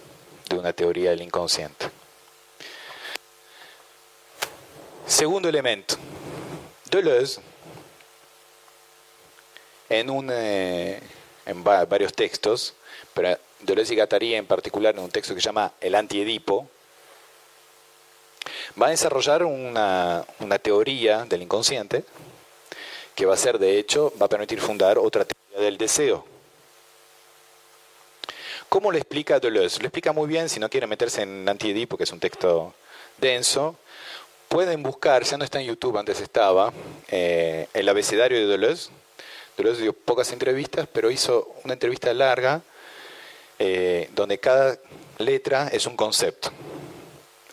de una teoría del inconsciente. Segundo elemento. Deleuze, en, un, eh, en varios textos, pero Deleuze y Gattari en particular en un texto que se llama El antiedipo, va a desarrollar una, una, teoría del inconsciente que va a ser, de hecho, va a permitir fundar otra teoría del deseo. ¿Cómo lo explica Deleuze? Lo explica muy bien, si no quieren meterse en Antiedipo, que es un texto denso, pueden buscar, ya no está en YouTube, antes estaba, eh, el abecedario de Deleuze. Deleuze dio pocas entrevistas, pero hizo una entrevista larga eh, donde cada letra es un concepto.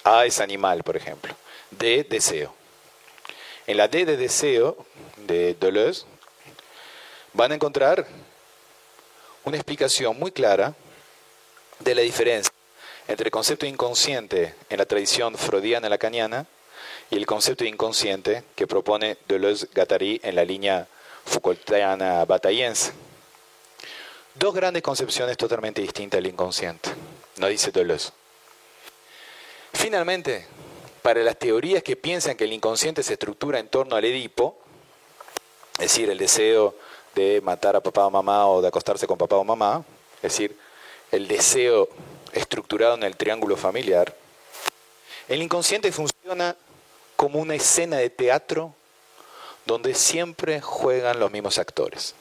A es animal, por ejemplo. D, deseo. En la D de deseo de Deleuze van a encontrar una explicación muy clara de la diferencia entre el concepto inconsciente en la tradición freudiana lacaniana y el concepto inconsciente que propone Deleuze-Guattari en la línea Foucaultiana batayense. Dos grandes concepciones totalmente distintas del inconsciente, nos dice Deleuze. Finalmente, para las teorías que piensan que el inconsciente se estructura en torno al Edipo, es decir, el deseo de matar a papá o mamá o de acostarse con papá o mamá, es decir, el deseo estructurado en el triángulo familiar, el inconsciente funciona como una escena de teatro donde siempre juegan los mismos actores.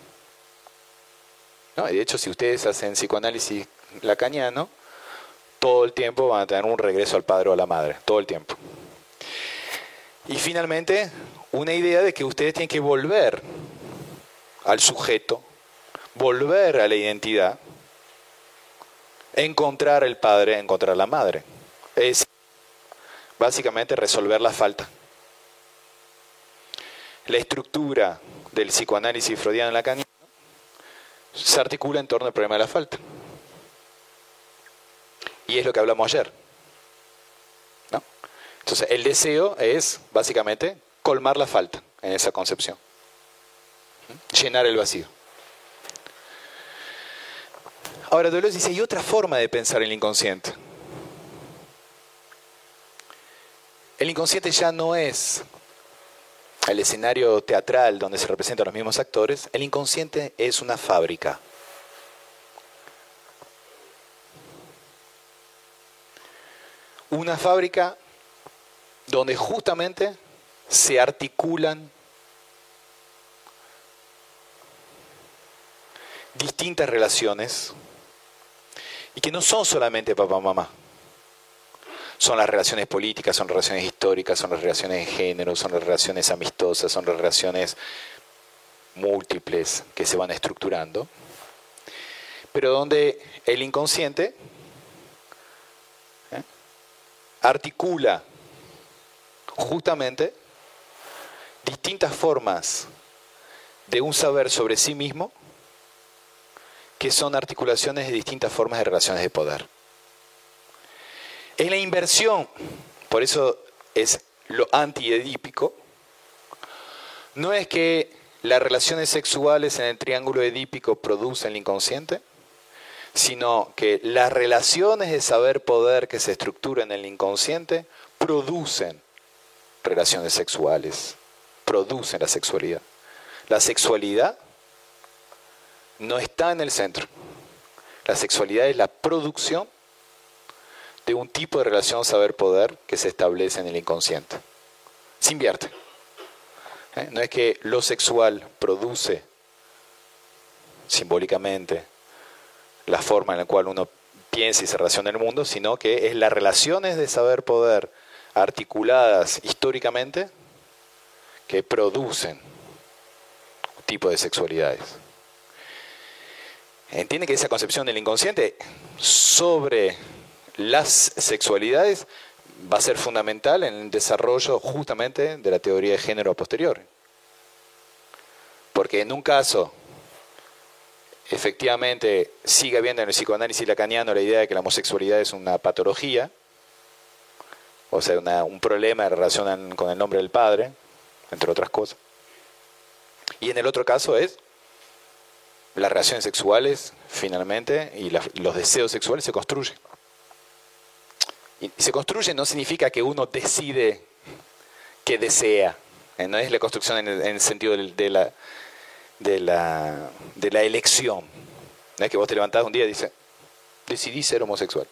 De hecho, si ustedes hacen psicoanálisis lacaniano, todo el tiempo van a tener un regreso al padre o a la madre, todo el tiempo. Y finalmente, una idea de que ustedes tienen que volver al sujeto, volver a la identidad, encontrar el padre, encontrar la madre. Es básicamente resolver la falta. La estructura del psicoanálisis freudiano lacaniano se articula en torno al problema de la falta. Y es lo que hablamos ayer. ¿no? Entonces, el deseo es básicamente colmar la falta en esa concepción. Llenar el vacío. Ahora, Dolores dice, hay otra forma de pensar el inconsciente. El inconsciente ya no es el escenario teatral donde se representan los mismos actores, el inconsciente es una fábrica. Una fábrica donde justamente se articulan distintas relaciones y que no son solamente papá-mamá. Son las relaciones políticas, son relaciones históricas, son las relaciones de género, son las relaciones amistosas, son las relaciones múltiples que se van estructurando, pero donde el inconsciente ¿eh? articula justamente distintas formas de un saber sobre sí mismo que son articulaciones de distintas formas de relaciones de poder. Es la inversión, por eso es lo antiedípico. No es que las relaciones sexuales en el triángulo edípico producen el inconsciente, sino que las relaciones de saber-poder que se estructuran en el inconsciente producen relaciones sexuales, producen la sexualidad. La sexualidad no está en el centro. La sexualidad es la producción de un tipo de relación saber-poder que se establece en el inconsciente. Se invierte. ¿Eh? No es que lo sexual produce simbólicamente la forma en la cual uno piensa y se relaciona el mundo, sino que es las relaciones de saber-poder articuladas históricamente que producen tipo de sexualidades. Entiende que esa concepción del inconsciente sobre las sexualidades va a ser fundamental en el desarrollo justamente de la teoría de género posterior. Porque en un caso, efectivamente, sigue habiendo en el psicoanálisis lacaniano la idea de que la homosexualidad es una patología, o sea, un problema en relación con el nombre del padre, entre otras cosas. Y en el otro caso es las relaciones sexuales, finalmente, y los deseos sexuales se construyen. Y se construye no significa que uno decide que desea. ¿eh? No es la construcción en el, sentido de, la, de, la, de la elección. No es que vos te levantás un día y dices, decidí ser homosexual.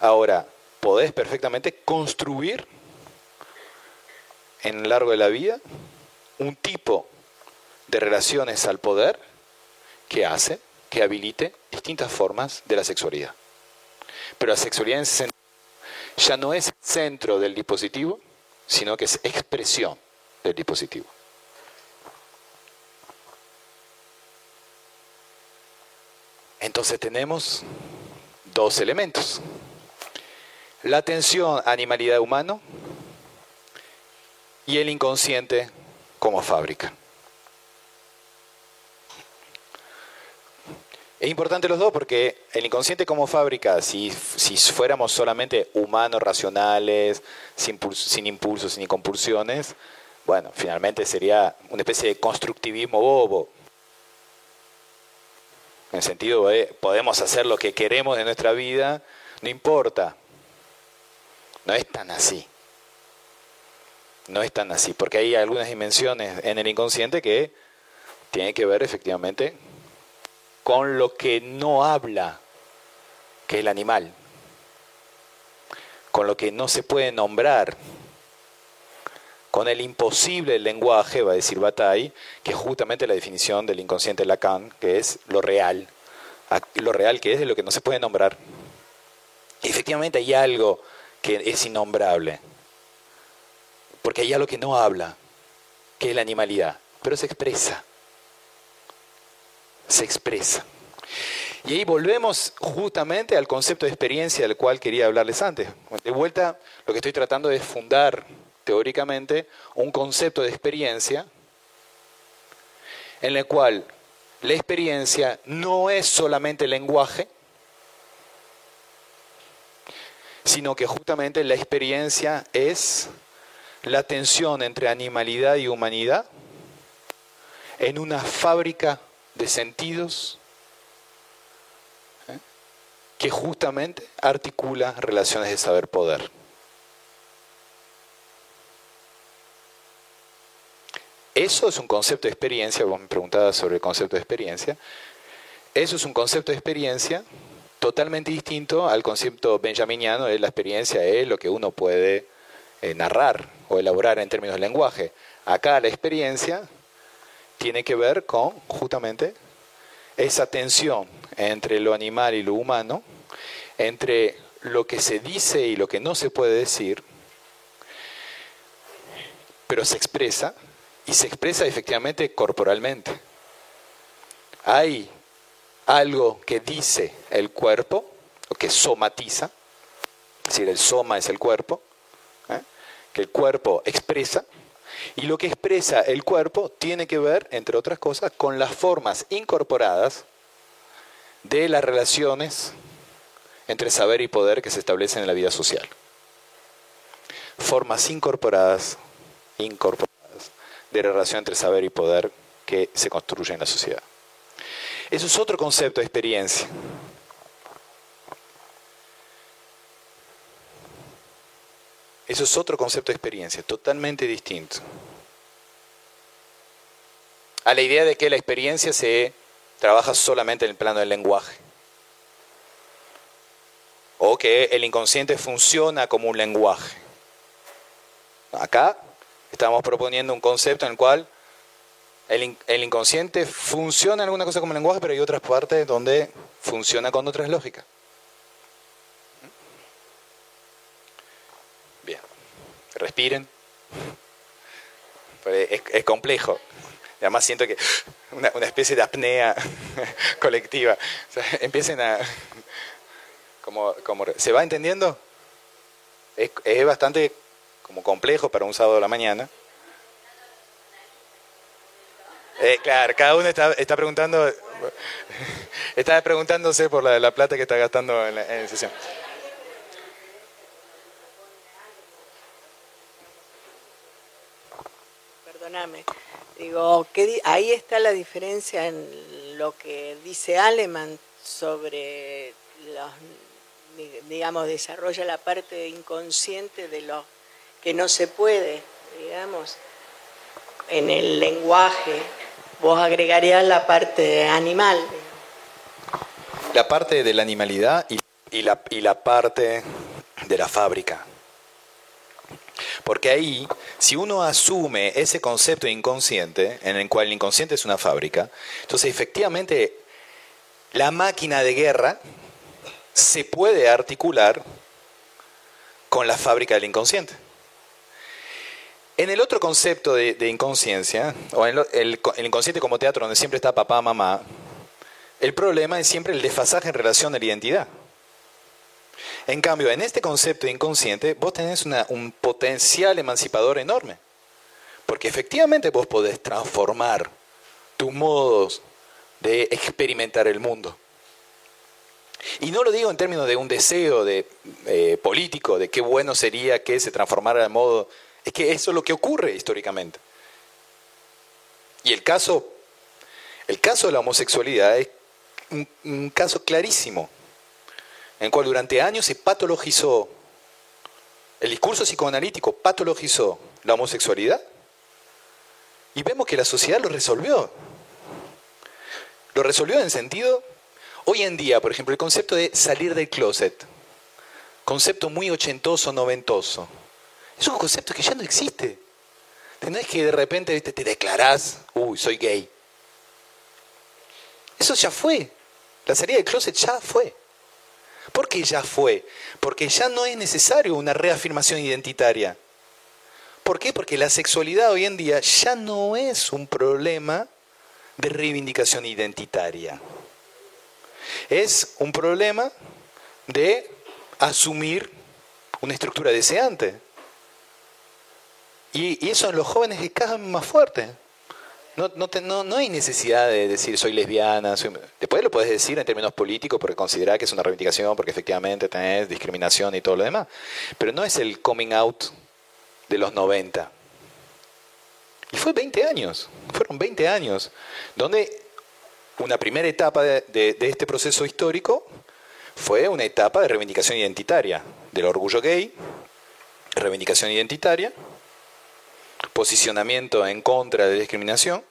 Ahora, podés perfectamente construir en lo largo de la vida un tipo de relaciones al poder que hace, que habilite distintas formas de la sexualidad. Pero la sexualidad ya no es centro del dispositivo, sino que es expresión del dispositivo. Entonces tenemos dos elementos. La atención animalidad humano y el inconsciente como fábrica. Es importante los dos porque el inconsciente como fábrica, si, si fuéramos solamente humanos, racionales, sin, sin impulsos ni compulsiones, bueno, finalmente sería una especie de constructivismo bobo. En el sentido de podemos hacer lo que queremos de nuestra vida, no importa. No es tan así. No es tan así, porque hay algunas dimensiones en el inconsciente que tienen que ver efectivamente con lo que no habla, que es el animal, con lo que no se puede nombrar, con el imposible lenguaje, va a decir Bataille, que es justamente la definición del inconsciente Lacan, que es lo real, lo real que es de lo que no se puede nombrar. Efectivamente hay algo que es innombrable, porque hay algo que no habla, que es la animalidad, pero se expresa se expresa. Y ahí volvemos justamente al concepto de experiencia del cual quería hablarles antes. De vuelta, lo que estoy tratando es fundar teóricamente un concepto de experiencia en el cual la experiencia no es solamente lenguaje, sino que justamente la experiencia es la tensión entre animalidad y humanidad en una fábrica de sentidos ¿eh? que justamente articula relaciones de saber-poder. Eso es un concepto de experiencia, vos me preguntabas sobre el concepto de experiencia, eso es un concepto de experiencia totalmente distinto al concepto benjaminiano de la experiencia es lo que uno puede eh, narrar o elaborar en términos de lenguaje. Acá la experiencia tiene que ver con justamente esa tensión entre lo animal y lo humano, entre lo que se dice y lo que no se puede decir, pero se expresa y se expresa efectivamente corporalmente. Hay algo que dice el cuerpo, o que somatiza, es decir, el soma es el cuerpo, ¿eh? que el cuerpo expresa, y lo que expresa el cuerpo tiene que ver, entre otras cosas, con las formas incorporadas de las relaciones entre saber y poder que se establecen en la vida social. Formas incorporadas, incorporadas de relación entre saber y poder que se construye en la sociedad. Eso es otro concepto de experiencia. Eso es otro concepto de experiencia, totalmente distinto. A la idea de que la experiencia se trabaja solamente en el plano del lenguaje. O que el inconsciente funciona como un lenguaje. Acá estamos proponiendo un concepto en el cual el, inconsciente funciona en alguna cosa como lenguaje, pero hay otras partes donde funciona con otras lógicas. Respiren. Es, complejo. Además siento que una, una especie de apnea <laughs> colectiva. Empiecen a... Como, como, ¿Se va entendiendo? Es, bastante como complejo para un sábado de la mañana. Eh, claro, cada uno está, está preguntando, <laughs> está preguntándose por la, la plata que está gastando en la sesión. Digo, ¿qué di- ahí está la diferencia en lo que dice Aleman sobre los, di- digamos, desarrolla la parte inconsciente de lo que no se puede, digamos, en el lenguaje. Vos agregarías la parte animal. La parte de la animalidad y la parte de la fábrica. Porque ahí, si uno asume ese concepto inconsciente, en el cual el inconsciente es una fábrica, entonces efectivamente la máquina de guerra se puede articular con la fábrica del inconsciente. En el otro concepto de, inconsciencia, o en el, el inconsciente como teatro donde siempre está papá, mamá, el problema es siempre el desfasaje en relación a la identidad. En cambio, en este concepto inconsciente, vos tenés una- un potencial emancipador enorme. Porque efectivamente vos podés transformar tus modos de experimentar el mundo. Y no lo digo en términos de un deseo de, eh, político, de qué bueno sería que se transformara de modo... Es que eso es lo que ocurre históricamente. Y el caso, el caso de la homosexualidad es un caso clarísimo, en el cual durante años se patologizó, el discurso psicoanalítico patologizó la homosexualidad y vemos que la sociedad lo resolvió. Lo resolvió en el sentido, hoy en día, por ejemplo, el concepto de salir del closet, concepto muy ochentoso, noventoso, es un concepto que ya no existe. No es que de repente ¿viste, te declarás, uy, soy gay. Eso ya fue. La salida del closet ya fue. ¿Por qué ya fue? Porque ya no es necesario una reafirmación identitaria. ¿Por qué? Porque la sexualidad hoy en día ya no es un problema de reivindicación identitaria. Es un problema de asumir una estructura deseante. Y, y eso en los jóvenes es cada vez más fuerte. No, no, no, no hay necesidad de decir soy lesbiana. soy- Después lo puedes decir en términos políticos porque considerar que es una reivindicación, porque efectivamente tenés discriminación y todo lo demás. Pero no es el coming out de los 90. Y fue 20 años, fueron 20 años, donde una primera etapa de, de- de este proceso histórico fue una etapa de reivindicación identitaria, del orgullo gay, reivindicación identitaria, posicionamiento en contra de discriminación,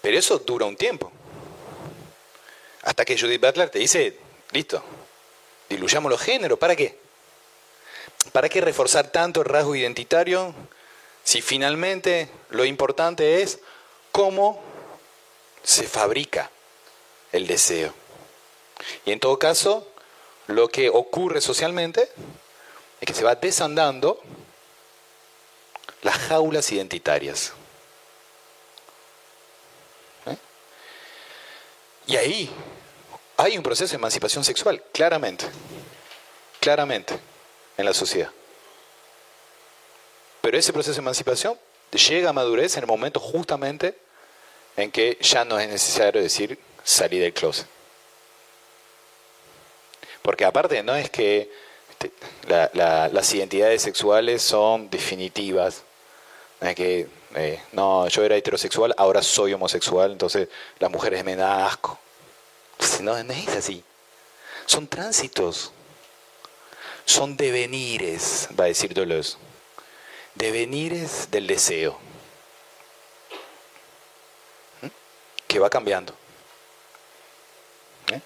pero eso dura un tiempo. Hasta que Judith Butler te dice, listo, diluyamos los géneros, ¿para qué? ¿Para qué reforzar tanto el rasgo identitario si finalmente lo importante es cómo se fabrica el deseo? Y en todo caso, lo que ocurre socialmente es que se va desandando las jaulas identitarias. ¿Eh? Y ahí hay un proceso de emancipación sexual, claramente, claramente, en la sociedad. Pero ese proceso de emancipación llega a madurez en el momento justamente en que ya no es necesario decir salir del closet. Porque aparte no es que este, las identidades sexuales son definitivas. Es que, eh, no, yo era heterosexual, ahora soy homosexual, entonces las mujeres me dan asco. No, no es así. Son tránsitos. Son devenires, va a decir Dolores. Devenires del deseo. ¿Mm? Que va cambiando. ¿Eh?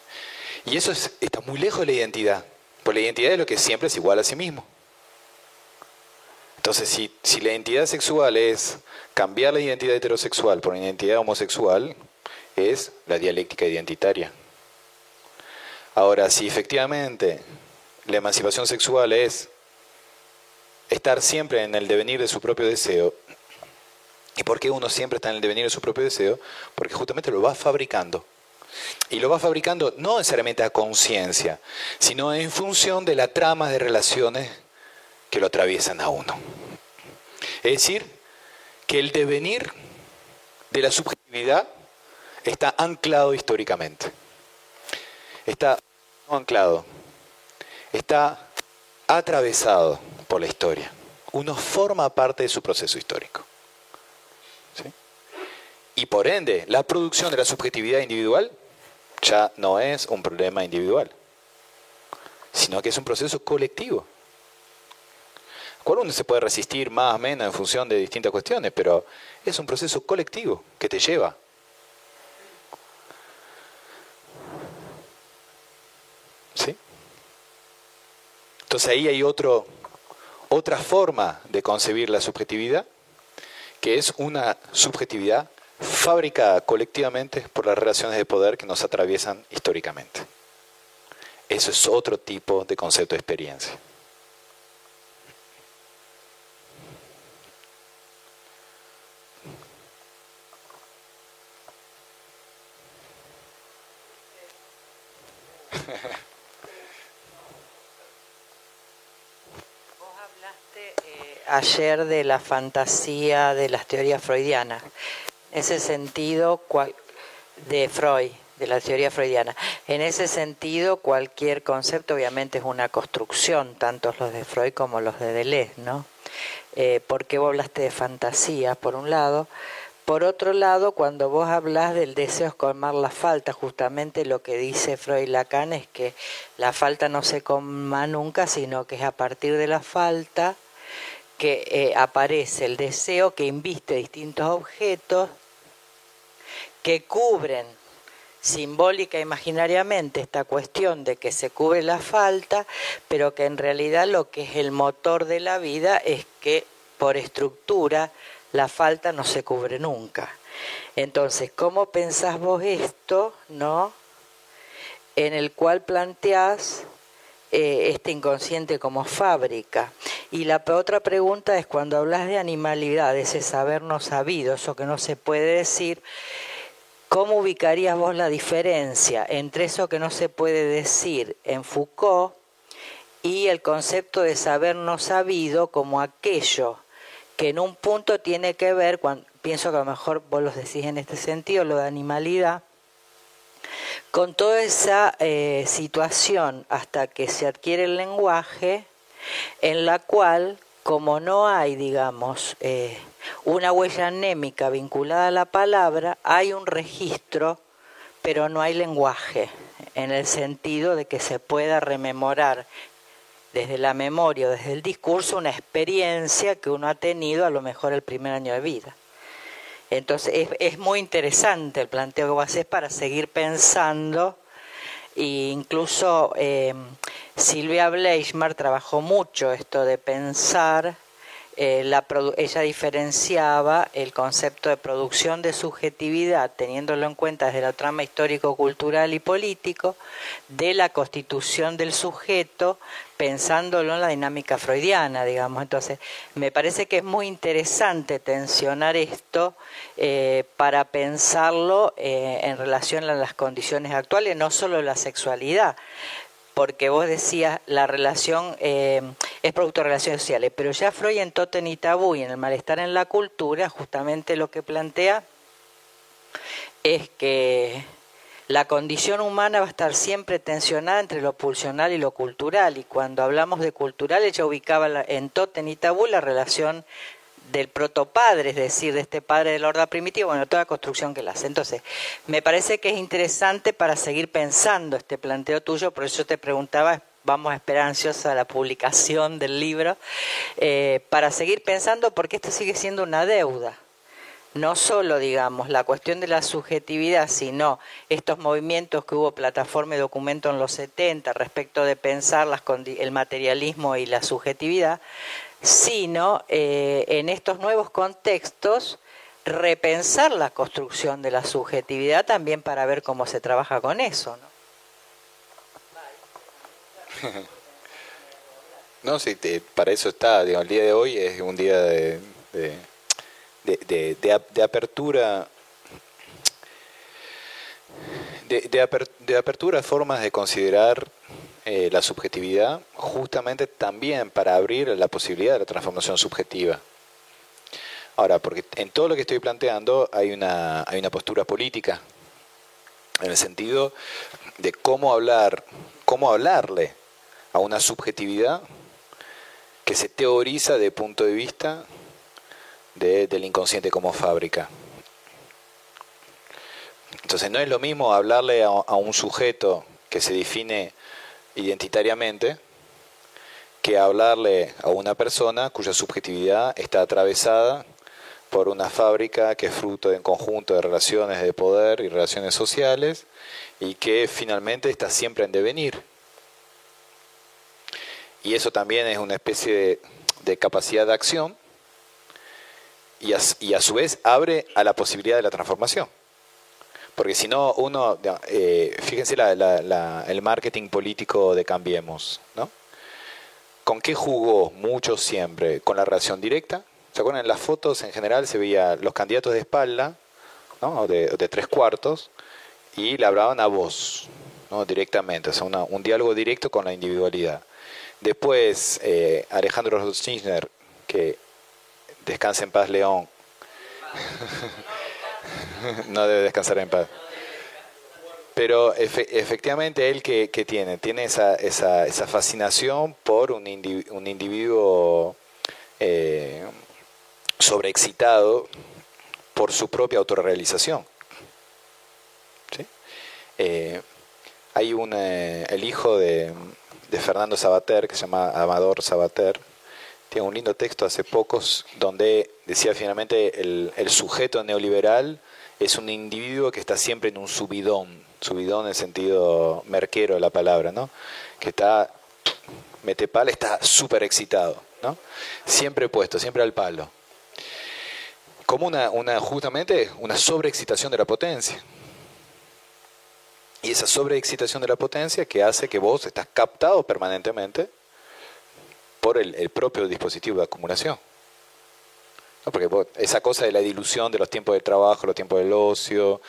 Y eso está muy lejos de la identidad. Pues la identidad es lo que siempre es igual a sí mismo. Entonces, si, la identidad sexual es cambiar la identidad heterosexual por una identidad homosexual, es la dialéctica identitaria. Ahora, si efectivamente la emancipación sexual es estar siempre en el devenir de su propio deseo, ¿y por qué uno siempre está en el devenir de su propio deseo? Porque justamente lo va fabricando. Y lo va fabricando no necesariamente a conciencia, sino en función de la trama de relaciones que lo atraviesan a uno. Es decir, que el devenir de la subjetividad está anclado históricamente está anclado, está atravesado por la historia. Uno forma parte de su proceso histórico. Y por ende, la producción de la subjetividad individual ya no es un problema individual, sino que es un proceso colectivo. Cual uno se puede resistir más o menos en función de distintas cuestiones, pero es un proceso colectivo que te lleva Entonces ahí hay otra forma de concebir la subjetividad, que es una subjetividad fabricada colectivamente por las relaciones de poder que nos atraviesan históricamente. Eso es otro tipo de concepto de experiencia. Ayer de la fantasía de las teorías freudianas. Ese sentido, de Freud, de la teoría freudiana. En ese sentido, cualquier concepto obviamente es una construcción, tanto los de Freud como los de Deleuze, ¿no? Eh, porque vos hablaste de fantasía, por un lado. Por otro lado, cuando vos hablas del deseo de colmar la falta, justamente lo que dice Freud Lacan es que la falta no se coma nunca, sino que es a partir de la falta que eh, aparece el deseo que inviste distintos objetos que cubren simbólica imaginariamente esta cuestión de que se cubre la falta, pero que en realidad lo que es el motor de la vida es que por estructura la falta no se cubre nunca. Entonces, ¿cómo pensás vos esto, no? En el cual planteás eh, este inconsciente como fábrica. Y la otra pregunta es cuando hablas de animalidad, ese saber no sabido, eso que no se puede decir, ¿cómo ubicarías vos la diferencia entre eso que no se puede decir en Foucault y el concepto de saber no sabido como aquello que en un punto tiene que ver, pienso que a lo mejor vos lo decís en este sentido, lo de animalidad, con toda esa eh, situación hasta que se adquiere el lenguaje, en la cual, como no hay, digamos, eh, una huella anémica vinculada a la palabra, hay un registro, pero no hay lenguaje, en el sentido de que se pueda rememorar desde la memoria, desde el discurso, una experiencia que uno ha tenido a lo mejor el primer año de vida. Entonces es, es muy interesante el planteo que vos haces para seguir pensando e incluso eh, Silvia Bleichmar trabajó mucho esto de pensar eh, ella diferenciaba el concepto de producción de subjetividad, teniéndolo en cuenta desde la trama histórico, cultural y político, de la constitución del sujeto, pensándolo en la dinámica freudiana, digamos. Entonces, me parece que es muy interesante tensionar esto eh, para pensarlo eh, en relación a las condiciones actuales, no solo la sexualidad, porque vos decías la relación eh, es producto de relaciones sociales, pero ya Freud en Totem y Tabú y en el malestar en la cultura, justamente lo que plantea es que la condición humana va a estar siempre tensionada entre lo pulsional y lo cultural. Y cuando hablamos de cultural, ella ubicaba en Toten y Tabú la relación del protopadre, es decir, de este padre del horda primitivo, bueno, toda construcción que la hace. Entonces, me parece que es interesante para seguir pensando este planteo tuyo, por eso te preguntaba, vamos a esperar ansiosa la publicación del libro, eh, para seguir pensando, porque esto sigue siendo una deuda no solo, digamos, la cuestión de la subjetividad, sino estos movimientos que hubo plataforma y documento en los 70 respecto de pensar las, el materialismo y la subjetividad, sino eh, en estos nuevos contextos repensar la construcción de la subjetividad también para ver cómo se trabaja con eso. No, <laughs> sí, para eso está. el día de hoy es un día de de, de, apertura de, apertura a formas de considerar eh, la subjetividad justamente también para abrir la posibilidad de la transformación subjetiva. Ahora, porque en todo lo que estoy planteando hay una, hay una postura política, en el sentido de cómo hablar, cómo hablarle a una subjetividad que se teoriza de punto de vista del inconsciente como fábrica. Entonces no es lo mismo hablarle a, un sujeto que se define identitariamente que hablarle a una persona cuya subjetividad está atravesada por una fábrica que es fruto de un conjunto de relaciones de poder y relaciones sociales y que finalmente está siempre en devenir. Y eso también es una especie de capacidad de acción y a, su vez abre a la posibilidad de la transformación. Porque si no, uno, eh, fíjense el marketing político de Cambiemos, ¿no? ¿Con qué jugó mucho siempre? Con la relación directa. ¿Se acuerdan? En las fotos en general se veía los candidatos de espalda, ¿no? de, tres cuartos, y le hablaban a voz, ¿no? directamente, o sea, un diálogo directo con la individualidad. Después, eh, Alejandro Roschichner, que Descanse en paz, León. <laughs> no debe descansar en paz. Pero efectivamente él que, tiene, tiene esa, esa, fascinación por un, un individuo eh, sobreexcitado por su propia autorrealización. Eh, hay un, eh, el hijo de, Fernando Sabater, que se llama Amador Sabater, tiene un lindo texto hace pocos donde decía finalmente el sujeto neoliberal es un individuo que está siempre en un subidón, subidón en el sentido merquero de la palabra, ¿no? Que está, mete palo, está súper excitado, ¿no? Siempre puesto, siempre al palo. Como una, justamente, una sobreexcitación de la potencia. Y esa sobreexcitación de la potencia que hace que vos estás captado permanentemente por el, propio dispositivo de acumulación. Porque esa cosa de la dilución de los tiempos de trabajo, los tiempos del ocio,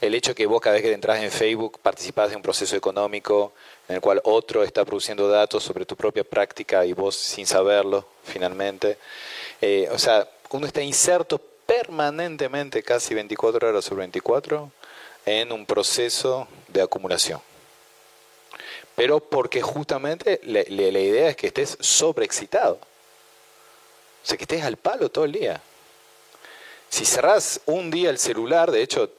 el hecho que vos cada vez que entras en Facebook participás de un proceso económico en el cual otro está produciendo datos sobre tu propia práctica y vos sin saberlo, finalmente. Eh, o sea, uno está inserto permanentemente, casi 24 horas sobre 24, en un proceso de acumulación pero porque justamente la, idea es que estés sobreexcitado. O sea, que estés al palo todo el día. Si cerrás un día el celular, de hecho,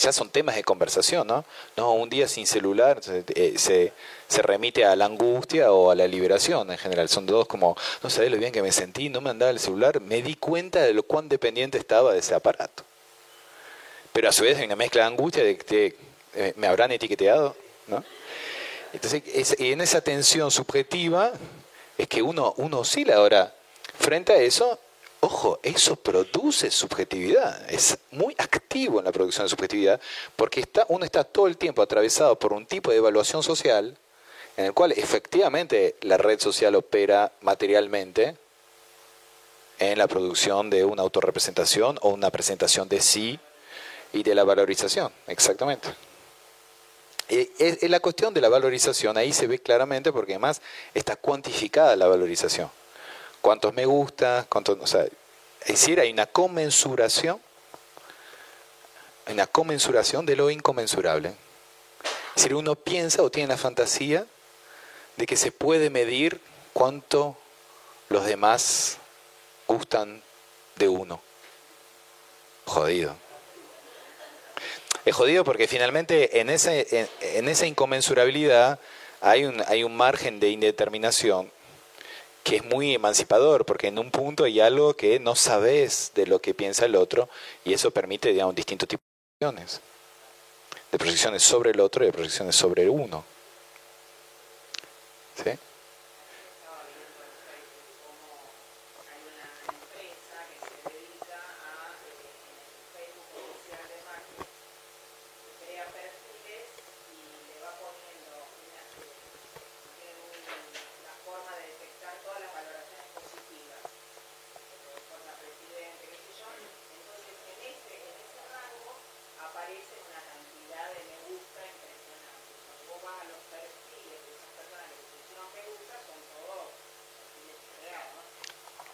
ya son temas de conversación, ¿no? No, un día sin celular eh, se, se, remite a la angustia o a la liberación en general. Son dos como, no sabés lo bien que me sentí, no me andaba el celular, me di cuenta de lo cuán dependiente estaba de ese aparato. Pero a su vez hay una mezcla de angustia de que eh, me habrán etiqueteado, ¿no? Entonces, en esa tensión subjetiva es que uno, uno oscila. Ahora, frente a eso, ojo, eso produce subjetividad. Es muy activo en la producción de subjetividad porque está, uno está todo el tiempo atravesado por un tipo de evaluación social en el cual efectivamente la red social opera materialmente en la producción de una autorrepresentación o una presentación de sí y de la valorización, exactamente. Eh, es, la cuestión de la valorización, ahí se ve claramente porque además está cuantificada la valorización. ¿Cuántos me gusta? Cuántos, o sea, es decir, hay una conmensuración, una conmensuración de lo inconmensurable. Es decir, uno piensa o tiene la fantasía de que se puede medir cuánto los demás gustan de uno. Jodido. Es jodido porque finalmente en, ese, en, esa inconmensurabilidad hay un, hay un margen de indeterminación que es muy emancipador, porque en un punto hay algo que no sabes de lo que piensa el otro y eso permite, digamos, distintos tipos de proyecciones. De proyecciones sobre el otro y de proyecciones sobre uno. ¿Sí?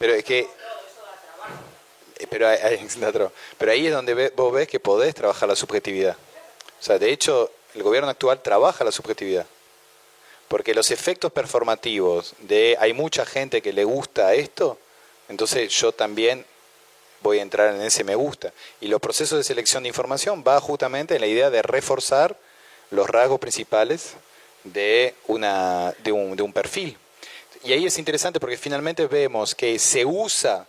Pero es que... Eh, pero, <laughs> ahí es donde vos ves que podés trabajar la subjetividad. O sea, de hecho, el gobierno actual trabaja la subjetividad. Porque los efectos performativos de hay mucha gente que le gusta esto, entonces yo también voy a entrar en ese me gusta. Y los procesos de selección de información va justamente en la idea de reforzar los rasgos principales de, una, de, un, de un perfil. Y ahí es interesante porque finalmente vemos que se usa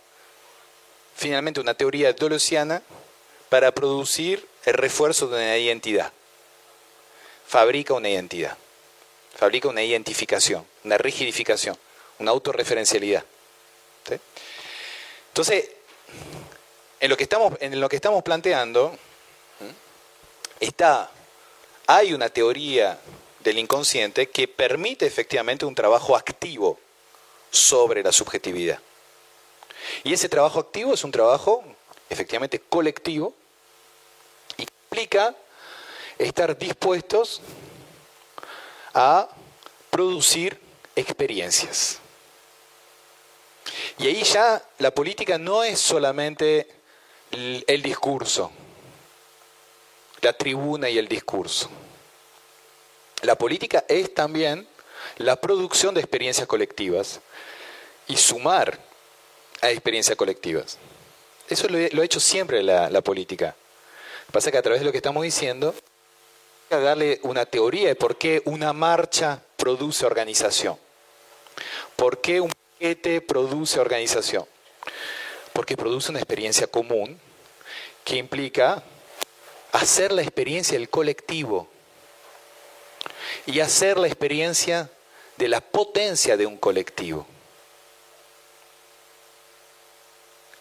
finalmente una teoría dolosiana para producir el refuerzo de una identidad. Fabrica una identidad, fabrica una identificación, una rigidificación, una autorreferencialidad. Entonces, en lo que estamos, en lo que estamos planteando, está, hay una teoría del inconsciente que permite efectivamente un trabajo activo sobre la subjetividad. Y ese trabajo activo es un trabajo efectivamente colectivo y implica estar dispuestos a producir experiencias. Y ahí ya la política no es solamente el discurso, la tribuna y el discurso. La política es también la producción de experiencias colectivas y sumar a experiencias colectivas. Eso lo, ha hecho siempre la, política. Pasa que a través de lo que estamos diciendo, darle una teoría de por qué una marcha produce organización. ¿Por qué un paquete produce organización? Porque produce una experiencia común que implica hacer la experiencia del colectivo y hacer la experiencia de la potencia de un colectivo.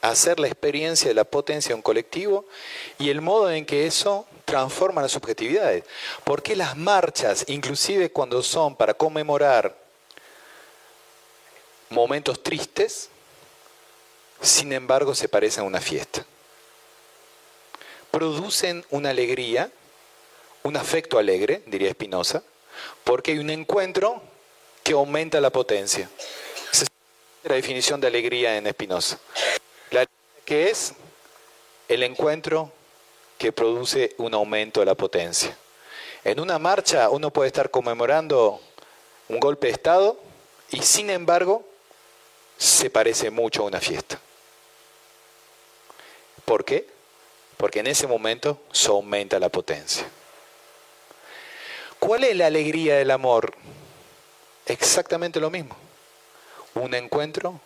hacer la experiencia de la potencia de un colectivo y el modo en que eso transforma las subjetividades. ¿Por qué las marchas, inclusive cuando son para conmemorar momentos tristes, sin embargo se parecen a una fiesta? Producen una alegría, un afecto alegre, diría Spinoza, porque hay un encuentro que aumenta la potencia. Esa es la definición de alegría en Spinoza que es el encuentro que produce un aumento de la potencia. En una marcha uno puede estar conmemorando un golpe de Estado y sin embargo se parece mucho a una fiesta. ¿Por qué? Porque en ese momento se aumenta la potencia. ¿Cuál es la alegría del amor? Exactamente lo mismo. Un encuentro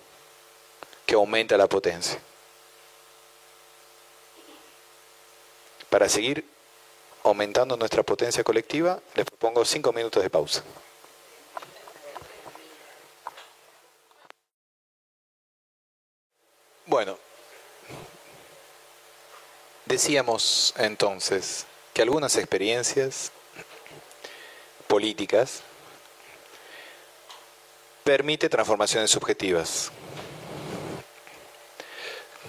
que aumenta la potencia. Para seguir aumentando nuestra potencia colectiva, les propongo cinco minutos de pausa. Bueno, decíamos entonces que algunas experiencias políticas permiten transformaciones subjetivas.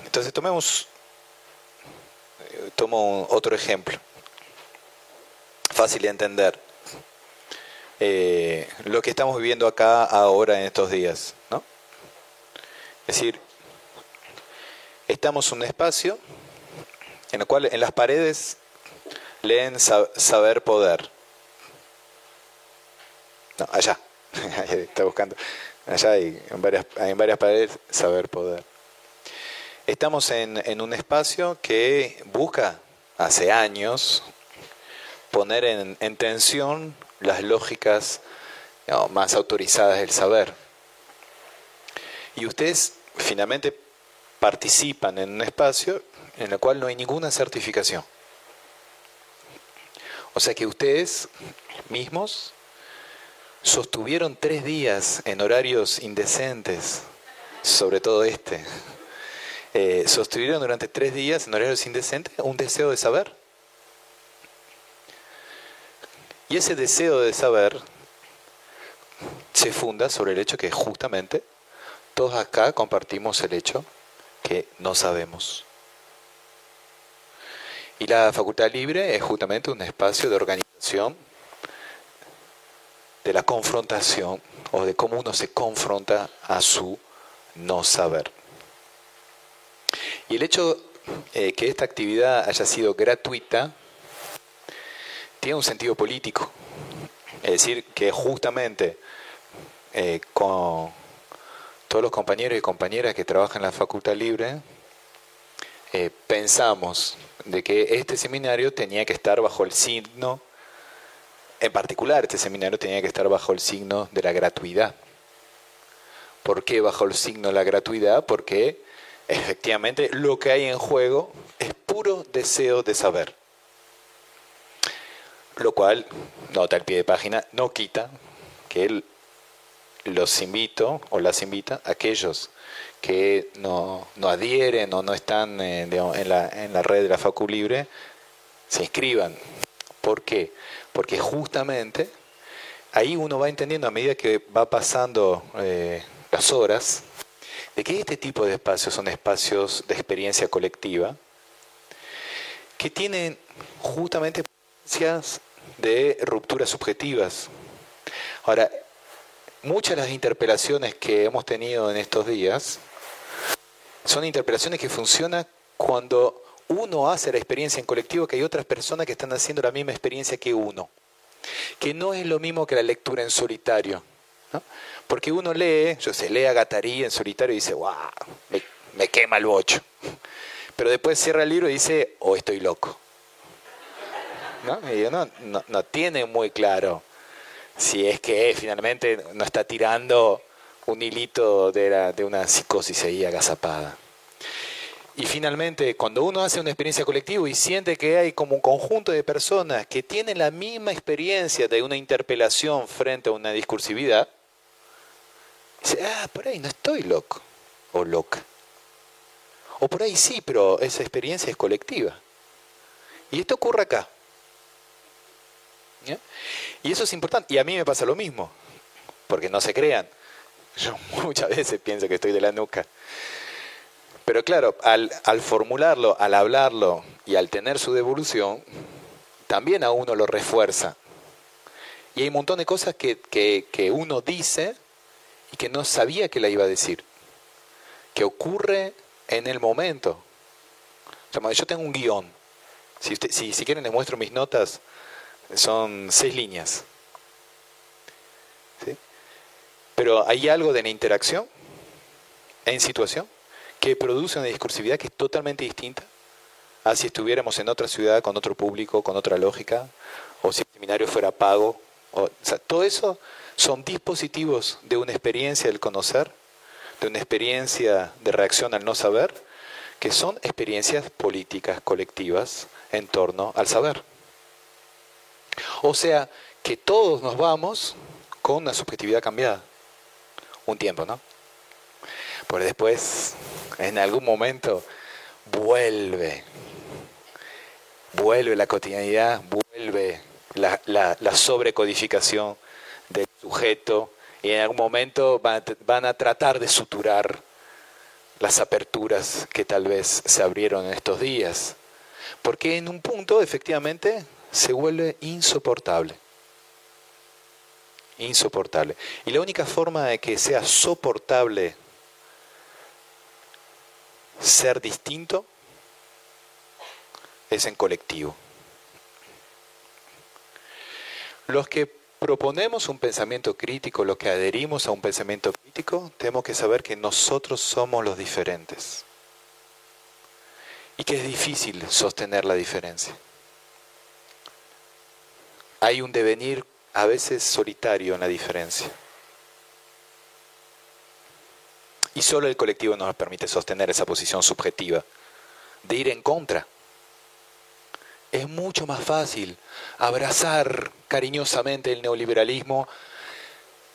Entonces tomemos tomo otro ejemplo, fácil de entender. Eh, lo que estamos viviendo acá ahora en estos días, ¿no? Es decir, estamos en un espacio en el cual en las paredes leen saber poder. No, allá. <laughs> Está buscando. Allá hay en varias, hay en varias paredes saber poder. Estamos en, en un espacio que busca hace años poner en, en tensión las lógicas más autorizadas del saber. Y ustedes finalmente participan en un espacio en el cual no hay ninguna certificación. O sea que ustedes mismos sostuvieron tres días en horarios indecentes, sobre todo este, eh, sostuvieron durante tres días en horarios indecentes un deseo de saber. Y ese deseo de saber se funda sobre el hecho que justamente todos acá compartimos el hecho que no sabemos. Y la facultad libre es justamente un espacio de organización de la confrontación o de cómo uno se confronta a su no saber. Y el hecho eh, que esta actividad haya sido gratuita tiene un sentido político. Es decir, que justamente eh, con todos los compañeros y compañeras que trabajan en la Facultad Libre, eh, pensamos de que este seminario tenía que estar bajo el signo en particular, este seminario tenía que estar bajo el signo de la gratuidad. ¿Por qué bajo el signo de la gratuidad? Porque efectivamente lo que hay en juego es puro deseo de saber. Lo cual, nota el pie de página, no quita que los invito o las invita a aquellos que no, adhieren o no están eh, en, la, en la red de la Facu Libre, se inscriban. ¿Por qué? Porque justamente ahí uno va entendiendo a medida que va pasando eh, las horas, de que este tipo de espacios son espacios de experiencia colectiva, que tienen justamente de rupturas subjetivas. Ahora, muchas de las interpelaciones que hemos tenido en estos días son interpelaciones que funcionan cuando uno hace la experiencia en colectivo que hay otras personas que están haciendo la misma experiencia que uno. Que no es lo mismo que la lectura en solitario. Porque uno lee, yo sé, lee a Gatarí en solitario y dice, wow, me, quema el bocho. Pero después cierra el libro y dice, oh, estoy loco. ¿No? no, no, tiene muy claro si es que finalmente no está tirando un hilito de, de una psicosis ahí agazapada. Y finalmente, cuando uno hace una experiencia colectiva y siente que hay como un conjunto de personas que tienen la misma experiencia de una interpelación frente a una discursividad, dice, ah, por ahí no estoy loco o loca. O por ahí sí, pero esa experiencia es colectiva. Y esto ocurre acá. Y eso es importante. Y a mí me pasa lo mismo, porque no se crean. Yo <laughs> muchas veces pienso que estoy de la nuca. Pero claro, al, formularlo, al hablarlo y al tener su devolución, también a uno lo refuerza. Y hay un montón de cosas que, que, uno dice y que no sabía que la iba a decir. Que ocurre en el momento. Yo tengo un guion. Si, si, si quieren les muestro mis notas, son seis líneas. ¿Sí? Pero hay algo de la interacción en situación que produce una discursividad que es totalmente distinta a si estuviéramos en otra ciudad con otro público, con otra lógica, o si el seminario fuera pago. O, todo eso son dispositivos de una experiencia del conocer, de una experiencia de reacción al no saber, que son experiencias políticas colectivas en torno al saber. O sea, que todos nos vamos con una subjetividad cambiada. Un tiempo, ¿no? Por después en algún momento vuelve, vuelve la cotidianidad, vuelve la, sobrecodificación del sujeto y en algún momento van a tratar de suturar las aperturas que tal vez se abrieron en estos días. Porque en un punto efectivamente se vuelve insoportable. Insoportable. Y la única forma de que sea soportable ser distinto es en colectivo. Los que proponemos un pensamiento crítico, lo que adherimos a un pensamiento crítico, tenemos que saber que nosotros somos los diferentes. Y que es difícil sostener la diferencia. Hay un devenir a veces solitario en la diferencia. Y solo el colectivo nos permite sostener esa posición subjetiva, de ir en contra. Es mucho más fácil abrazar cariñosamente el neoliberalismo,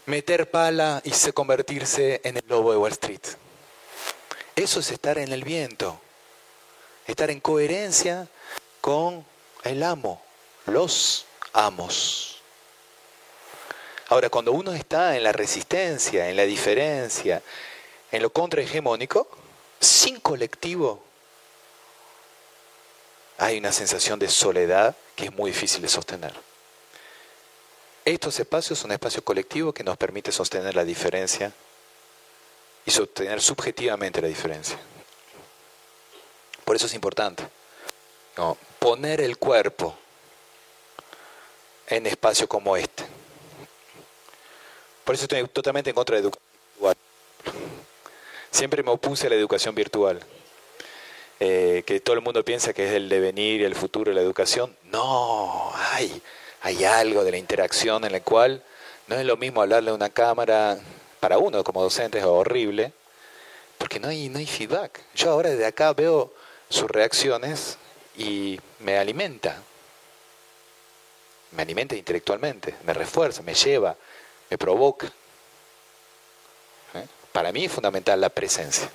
meter pala y se convertirse en el lobo de Wall Street. Eso es estar en el viento, estar en coherencia con el amo, los amos. Ahora, cuando uno está en la resistencia, en la diferencia, en lo contrahegemónico, sin colectivo, hay una sensación de soledad que es muy difícil de sostener. Estos espacios son espacios colectivos que nos permiten sostener la diferencia y sostener subjetivamente la diferencia. Por eso es importante poner el cuerpo en espacios como este. Por eso estoy totalmente en contra de virtual. Siempre me opuse a la educación virtual. Eh, que todo el mundo piensa que es el devenir y el futuro de la educación. No, hay, hay algo de la interacción en la cual no es lo mismo hablarle a una cámara, para uno como docente es horrible, porque no hay, no hay feedback. Yo ahora desde acá veo sus reacciones y me alimenta. Me alimenta intelectualmente, me refuerza, me lleva, me provoca. Para mí es fundamental la presencia.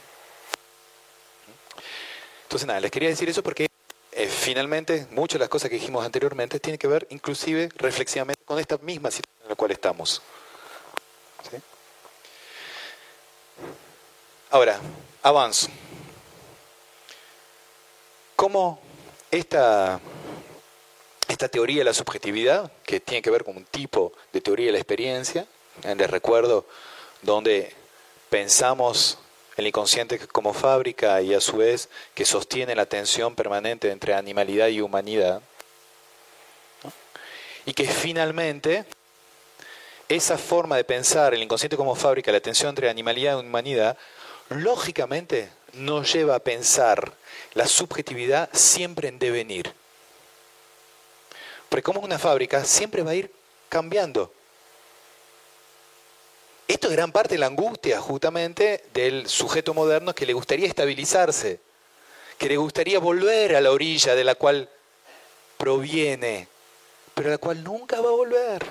Entonces, nada, les quería decir eso porque eh, finalmente muchas de las cosas que dijimos anteriormente tienen que ver inclusive reflexivamente con esta misma situación en la cual estamos. Ahora, avanzo. ¿Cómo esta, esta teoría de la subjetividad, que tiene que ver con un tipo de teoría de la experiencia, les recuerdo donde pensamos el inconsciente como fábrica y a su vez que sostiene la tensión permanente entre animalidad y humanidad. Y que finalmente esa forma de pensar el inconsciente como fábrica, la tensión entre animalidad y humanidad, lógicamente nos lleva a pensar la subjetividad siempre en devenir. Porque como una fábrica siempre va a ir cambiando. Esto es gran parte de la angustia justamente del sujeto moderno que le gustaría estabilizarse, que le gustaría volver a la orilla de la cual proviene, pero la cual nunca va a volver.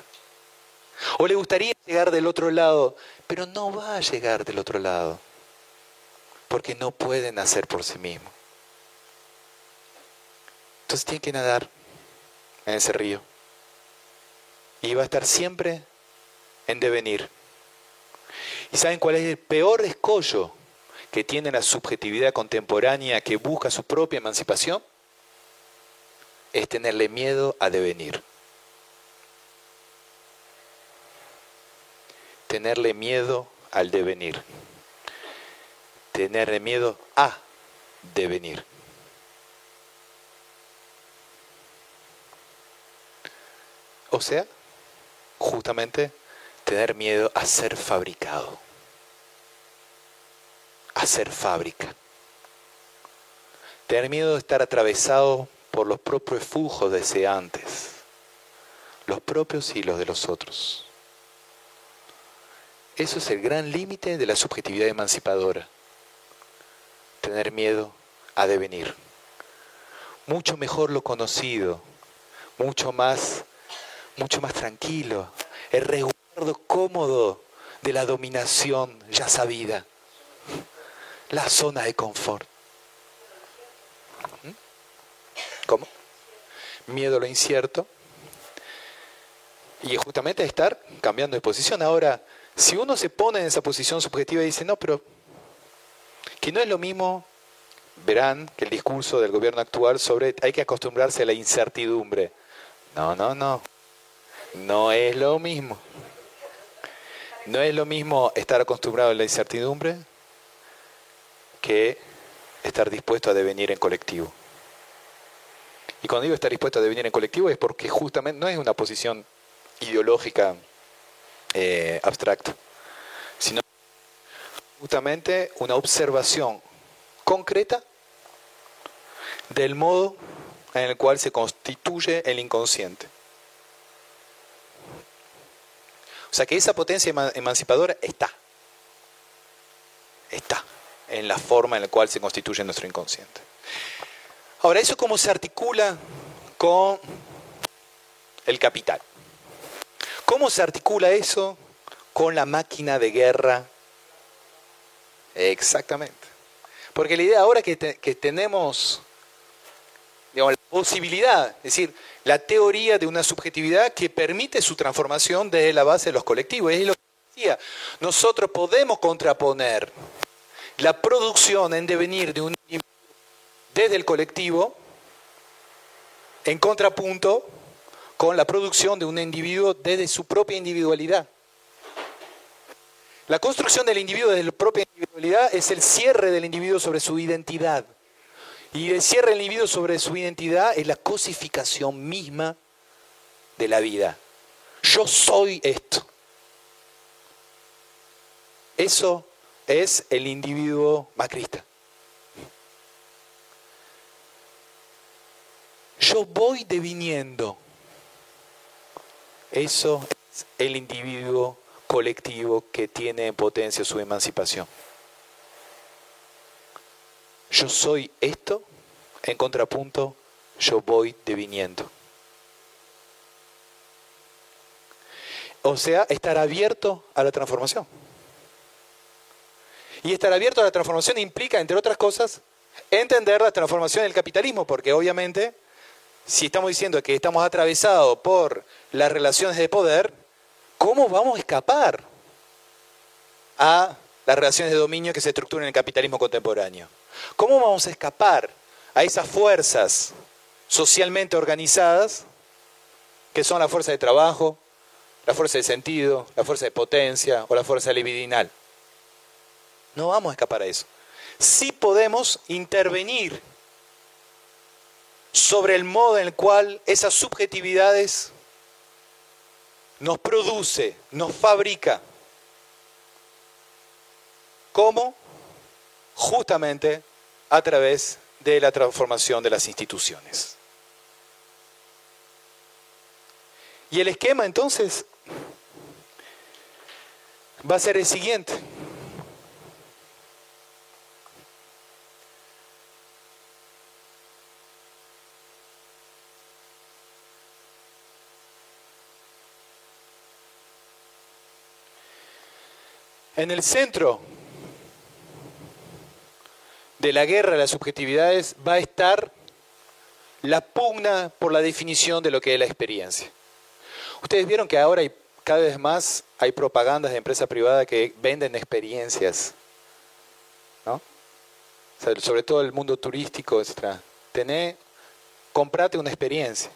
O le gustaría llegar del otro lado, pero no va a llegar del otro lado, porque no puede nacer por sí mismo. Entonces tiene que nadar en ese río. Y va a estar siempre en devenir. ¿Y saben cuál es el peor escollo que tiene la subjetividad contemporánea que busca su propia emancipación? Es tenerle miedo a devenir. Tenerle miedo al devenir. Tenerle miedo a devenir. O sea, justamente tener miedo a ser fabricado, a ser fábrica. Tener miedo de estar atravesado por los propios fujos deseantes, los propios y los de los otros. Eso es el gran límite de la subjetividad emancipadora. Tener miedo a devenir. Mucho mejor lo conocido, mucho más, mucho más tranquilo, es cómodo de la dominación ya sabida, la zona de confort. ¿Mm? ¿Cómo? Miedo a lo incierto. Y justamente estar cambiando de posición. Ahora, si uno se pone en esa posición subjetiva y dice, no, pero que no es lo mismo, verán que el discurso del gobierno actual sobre hay que acostumbrarse a la incertidumbre. No, no, no. No es lo mismo. No es lo mismo estar acostumbrado a la incertidumbre que estar dispuesto a devenir en colectivo. Y cuando digo estar dispuesto a devenir en colectivo es porque justamente no es una posición ideológica eh, abstracta, sino justamente una observación concreta del modo en el cual se constituye el inconsciente. O sea que esa potencia emancipadora está. Está en la forma en la cual se constituye nuestro inconsciente. Ahora, ¿eso cómo se articula con el capital? ¿Cómo se articula eso con la máquina de guerra? Exactamente. Porque la idea ahora que, que tenemos digamos, la posibilidad, es decir, la teoría de una subjetividad que permite su transformación desde la base de los colectivos. Es lo que decía. Nosotros podemos contraponer la producción en devenir de un desde el colectivo en contrapunto con la producción de un individuo desde su propia individualidad. La construcción del individuo desde la propia individualidad es el cierre del individuo sobre su identidad. Y el cierre del individuo sobre su identidad es la cosificación misma de la vida. Yo soy esto. Eso es el individuo macrista. Yo voy deviniendo. Eso es el individuo colectivo que tiene en potencia su emancipación. Yo soy esto, en contrapunto, yo voy deviniendo. O sea, estar abierto a la transformación. Y estar abierto a la transformación implica, entre otras cosas, entender la transformación del capitalismo, porque obviamente, si estamos diciendo que estamos atravesados por las relaciones de poder, ¿cómo vamos a escapar a las relaciones de dominio que se estructuran en el capitalismo contemporáneo? ¿Cómo vamos a escapar a esas fuerzas socialmente organizadas que son la fuerza de trabajo, la fuerza de sentido, la fuerza de potencia o la fuerza libidinal? No vamos a escapar a eso. Sí podemos intervenir sobre el modo en el cual esas subjetividades nos produce, nos fabrica. ¿Cómo? Justamente a través de la transformación de las instituciones. Y el esquema entonces va a ser el siguiente. En el centro de la guerra de las subjetividades va a estar la pugna por la definición de lo que es la experiencia. Ustedes vieron que ahora hay, cada vez más hay propagandas de empresas privadas que venden experiencias, ¿no? sobre todo el mundo turístico, etc. Tené, comprate una experiencia.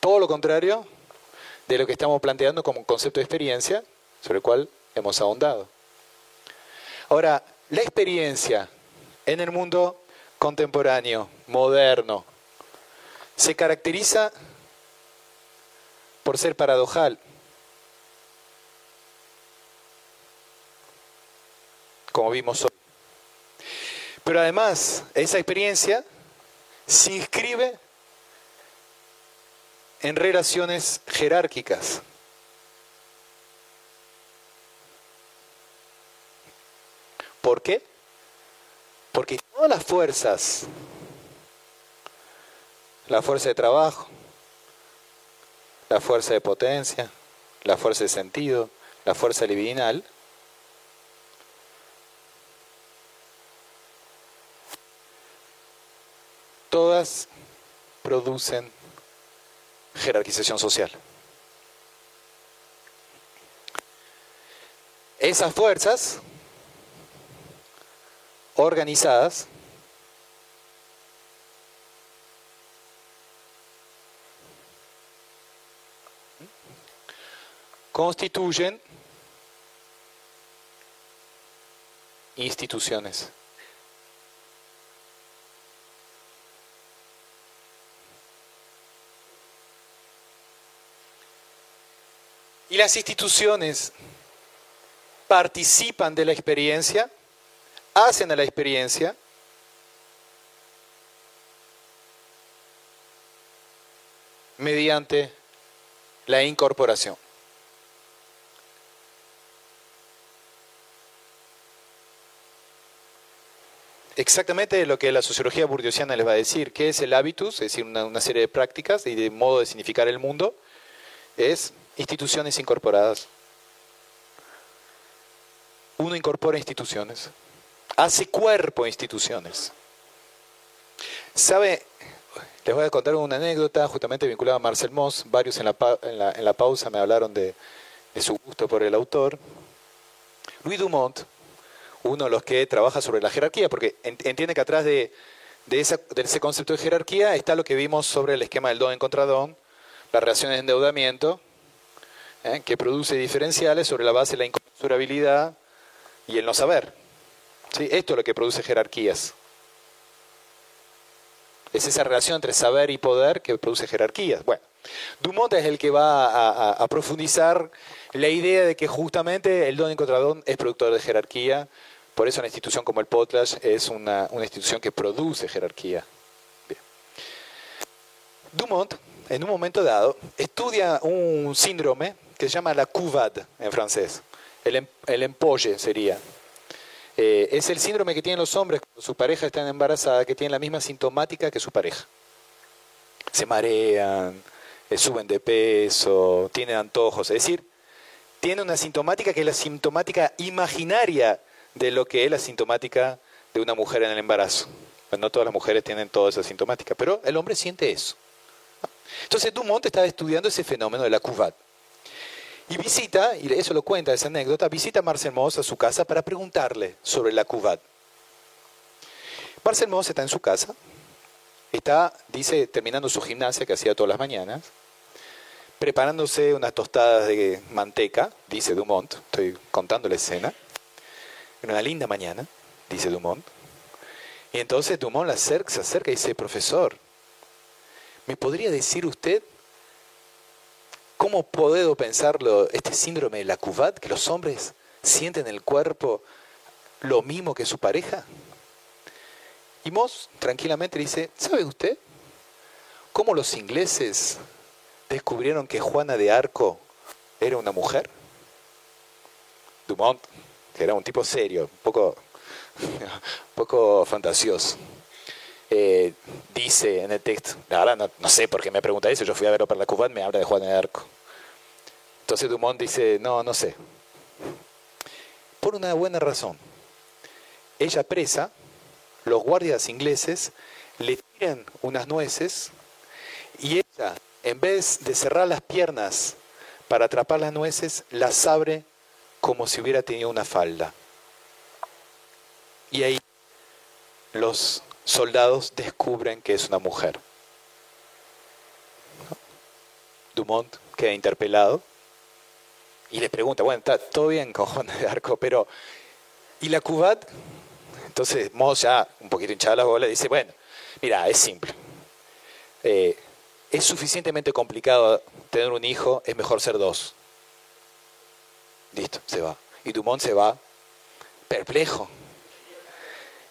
Todo lo contrario de lo que estamos planteando como concepto de experiencia, sobre el cual hemos ahondado. Ahora, la experiencia en el mundo contemporáneo, moderno, se caracteriza por ser paradojal. Como vimos hoy. Pero además, esa experiencia se inscribe en relaciones jerárquicas. ¿Por qué? Porque todas las fuerzas, la fuerza de trabajo, la fuerza de potencia, la fuerza de sentido, la fuerza libidinal, todas producen jerarquización social. Esas fuerzas organizadas constituyen instituciones. Y las instituciones participan de la experiencia, hacen a la experiencia, mediante la incorporación. Exactamente lo que la sociología burdiosiana les va a decir, que es el hábitus, es decir, una, una serie de prácticas y de modo de significar el mundo, es instituciones incorporadas. Uno incorpora instituciones, hace cuerpo instituciones. ¿Sabe? Les voy a contar una anécdota justamente vinculada a Marcel Moss. Varios en la, en la- en la pausa me hablaron de, de su gusto por el autor. Louis Dumont, uno de los que trabaja sobre la jerarquía, porque en- entiende que atrás de, de, de ese concepto de jerarquía está lo que vimos sobre el esquema del don contra don, las relaciones de endeudamiento, ¿eh? que produce diferenciales sobre la base de la inconmensurabilidad y el no saber. ¿Sí? Esto es lo que produce jerarquías. Es esa relación entre saber y poder que produce jerarquías. Bueno, Dumont es el que va a, profundizar la idea de que justamente el don contra don es productor de jerarquía. Por eso una institución como el Potlatch es una, institución que produce jerarquía. Dumont, en un momento dado, estudia un síndrome que se llama la CUVAD en francés. El, em- el empolle sería. Eh, es el síndrome que tienen los hombres cuando su pareja está embarazada, que tienen la misma sintomática que su pareja. Se marean, eh, suben de peso, tienen antojos. Es decir, tiene una sintomática que es la sintomática imaginaria de lo que es la sintomática de una mujer en el embarazo. Pues no todas las mujeres tienen toda esa sintomática, pero el hombre siente eso. Entonces Dumont estaba estudiando ese fenómeno de la CUVAD. Y visita, y eso lo cuenta esa anécdota, visita a Marcel Mauss a su casa para preguntarle sobre la CUVAD. Marcel Mauss está en su casa, está, dice, terminando su gimnasia que hacía todas las mañanas, preparándose unas tostadas de manteca, dice Dumont, estoy contando la escena, en una linda mañana, dice Dumont, y entonces Dumont la se acerca y dice, profesor, ¿me podría decir usted cómo puedo pensarlo, este síndrome de la CUVAD, que los hombres sienten en el cuerpo lo mismo que su pareja? Y Moss tranquilamente dice, ¿sabe usted cómo los ingleses descubrieron que Juana de Arco era una mujer? Dumont, que era un tipo serio, poco, <laughs> un poco fantasioso, eh, dice en el texto, la no, sé por qué me pregunta eso, yo fui a verlo para la Cubat, me habla de Juana de Arco. Entonces Dumont dice, no, no sé. Por una buena razón. Ella presa, los guardias ingleses le tiran unas nueces y ella, en vez de cerrar las piernas para atrapar las nueces, las abre como si hubiera tenido una falda. Y ahí los soldados descubren que es una mujer. Dumont queda interpelado y le pregunta, bueno, está todo bien Juan de Arco, pero ¿y la Cubat? Entonces Moss ya un poquito hinchada la bola dice, bueno, mira, es simple. Eh, es suficientemente complicado tener un hijo, es mejor ser dos. Listo, se va. Y Dumont se va perplejo.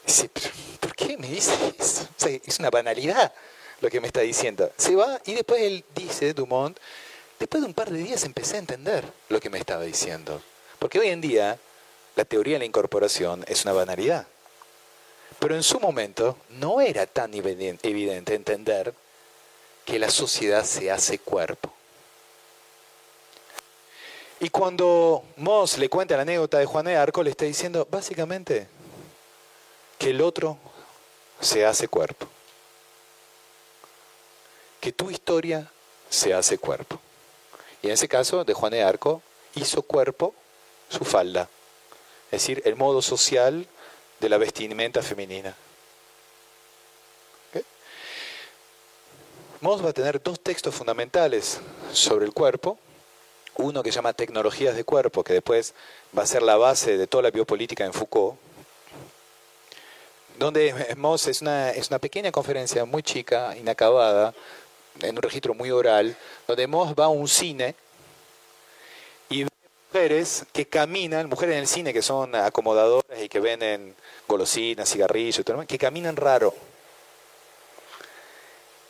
Dice, "¿Pero ¿por qué me dice eso? O sea, es una banalidad lo que me está diciendo. Se va y después él dice, Dumont, después de un par de días empecé a entender lo que me estaba diciendo. Porque hoy en día la teoría de la incorporación es una banalidad. Pero en su momento no era tan eviden- evidente entender que la sociedad se hace cuerpo. Y cuando Moss le cuenta la anécdota de Juan de Arco, le está diciendo básicamente que el otro se hace cuerpo. Que tu historia se hace cuerpo. Y en ese caso, de Juan de Arco, hizo cuerpo su falda. Es decir, el modo social de la vestimenta femenina. Moss va a tener dos textos fundamentales sobre el cuerpo. Uno que se llama Tecnologías de Cuerpo, que después va a ser la base de toda la biopolítica en Foucault. Donde Moss es una, es una pequeña conferencia muy chica, inacabada, en un registro muy oral, donde Moss va a un cine mujeres que caminan, mujeres en el cine que son acomodadoras y que venden golosinas, cigarrillos, y todo que caminan raro.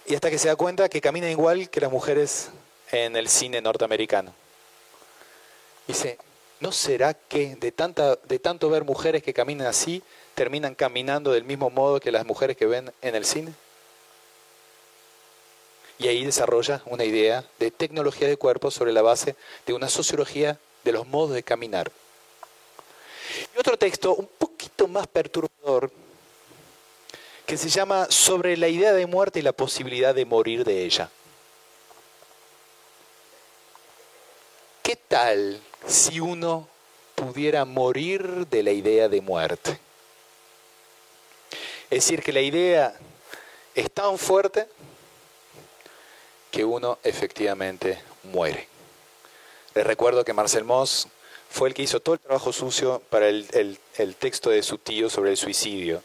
Y hasta que se da cuenta que caminan igual que las mujeres en el cine norteamericano. Dice, ¿no será que de, tanta, de tanto ver mujeres que caminan así, terminan caminando del mismo modo que las mujeres que ven en el cine? Y ahí desarrolla una idea de tecnología de cuerpo sobre la base de una sociología de los modos de caminar. Y otro texto un poquito más perturbador, que se llama Sobre la idea de muerte y la posibilidad de morir de ella. ¿Qué tal si uno pudiera morir de la idea de muerte? Es decir, que la idea es tan fuerte que uno efectivamente muere. Les recuerdo que Marcel Moss fue el que hizo todo el trabajo sucio para el, texto de su tío sobre el suicidio.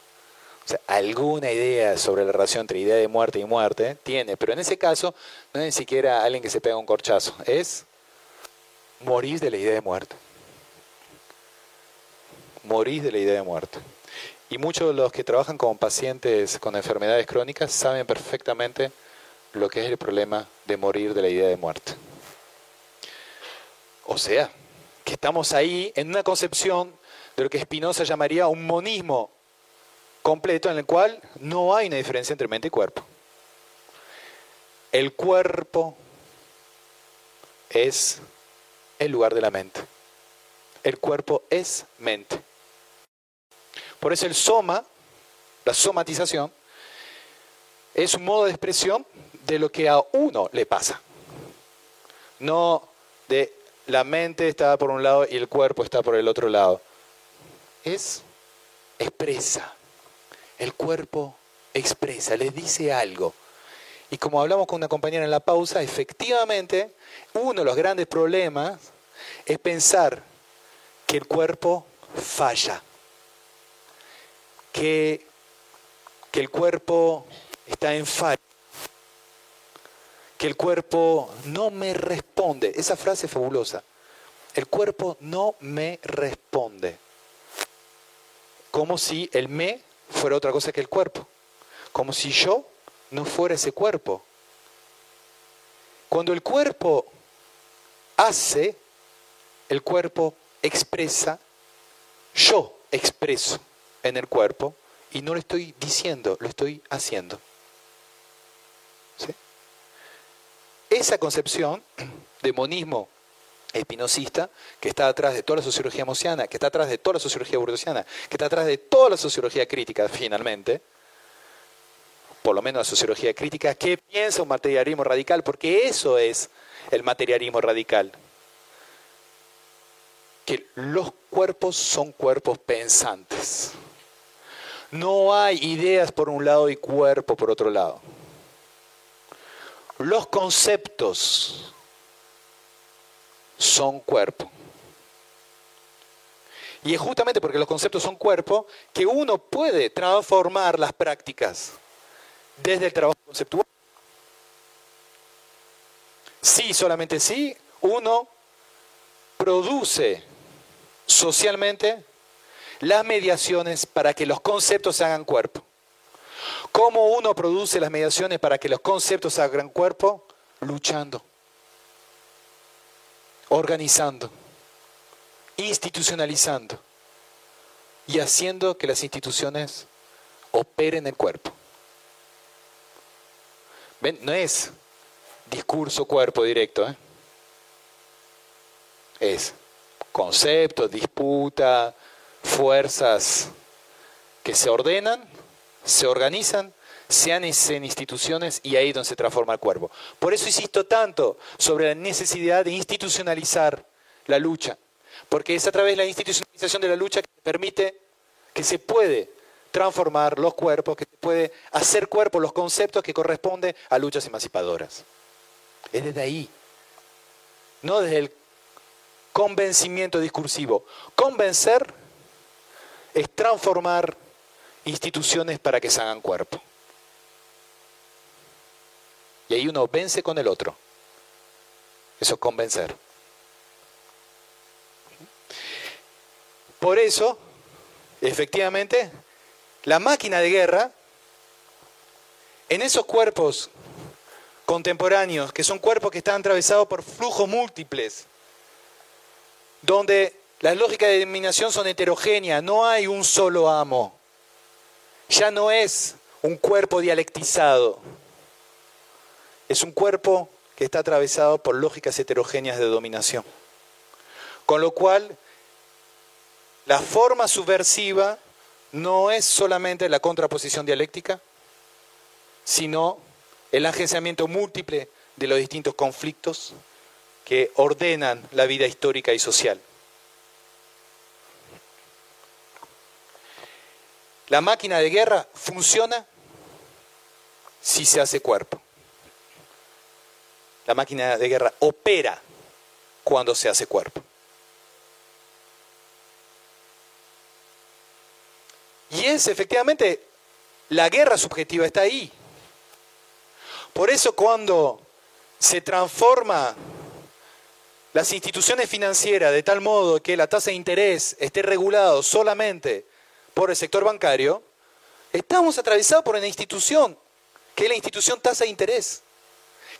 O sea, alguna idea sobre la relación entre idea de muerte y muerte tiene, pero en ese caso no es ni siquiera alguien que se pega un corchazo, es morir de la idea de muerte. Morir de la idea de muerte. Y muchos de los que trabajan con pacientes con enfermedades crónicas saben perfectamente lo que es el problema de morir de la idea de muerte. O sea, que estamos ahí en una concepción de lo que Spinoza llamaría un monismo completo en el cual no hay una diferencia entre mente y cuerpo. El cuerpo es el lugar de la mente. El cuerpo es mente. Por eso el soma, la somatización, es un modo de expresión de lo que a uno le pasa. No de la mente está por un lado y el cuerpo está por el otro lado. Es expresa. El cuerpo expresa, le dice algo. Y como hablamos con una compañera en la pausa, efectivamente, uno de los grandes problemas es pensar que el cuerpo falla, que, que el cuerpo está en falla que el cuerpo no me responde. Esa frase es fabulosa. El cuerpo no me responde. Como si el me fuera otra cosa que el cuerpo. Como si yo no fuera ese cuerpo. Cuando el cuerpo hace, el cuerpo expresa, yo expreso en el cuerpo y no lo estoy diciendo, lo estoy haciendo. esa concepción <clears throat> de monismo espinosista que está atrás de toda la sociología mosiana, que está atrás de toda la sociología burguesiana, que está atrás de toda la sociología crítica finalmente, por lo menos la sociología crítica, ¿qué piensa un materialismo radical? Porque eso es el materialismo radical. Que los cuerpos son cuerpos pensantes. No hay ideas por un lado y cuerpo por otro lado los conceptos son cuerpo. Y es justamente porque los conceptos son cuerpo que uno puede transformar las prácticas desde el trabajo conceptual. Sí, solamente sí, uno produce socialmente las mediaciones para que los conceptos se hagan cuerpo. ¿Cómo uno produce las mediaciones para que los conceptos hagan cuerpo? Luchando, organizando, institucionalizando y haciendo que las instituciones operen el cuerpo. ¿Ven? No es discurso cuerpo directo, ¿eh? es conceptos, disputa, fuerzas que se ordenan se organizan, se hacen instituciones y ahí es donde se transforma el cuerpo. Por eso insisto tanto sobre la necesidad de institucionalizar la lucha, porque es a través de la institucionalización de la lucha que permite que se puede transformar los cuerpos, que se puede hacer cuerpo los conceptos que corresponden a luchas emancipadoras. Es desde ahí, no desde el convencimiento discursivo. Convencer es transformar instituciones para que se hagan cuerpo. Y ahí uno vence con el otro. Eso es convencer. Por eso, efectivamente, la máquina de guerra, en esos cuerpos contemporáneos, que son cuerpos que están atravesados por flujos múltiples, donde las lógicas de dominación son heterogéneas, no hay un solo amo. Ya no es un cuerpo dialectizado, es un cuerpo que está atravesado por lógicas heterogéneas de dominación. Con lo cual, la forma subversiva no es solamente la contraposición dialéctica, sino el agenciamiento múltiple de los distintos conflictos que ordenan la vida histórica y social. La máquina de guerra funciona si se hace cuerpo. La máquina de guerra opera cuando se hace cuerpo. Y es efectivamente, la guerra subjetiva está ahí. Por eso cuando se transforma las instituciones financieras de tal modo que la tasa de interés esté regulada solamente por el sector bancario, estamos atravesados por una institución, que es la institución tasa de interés,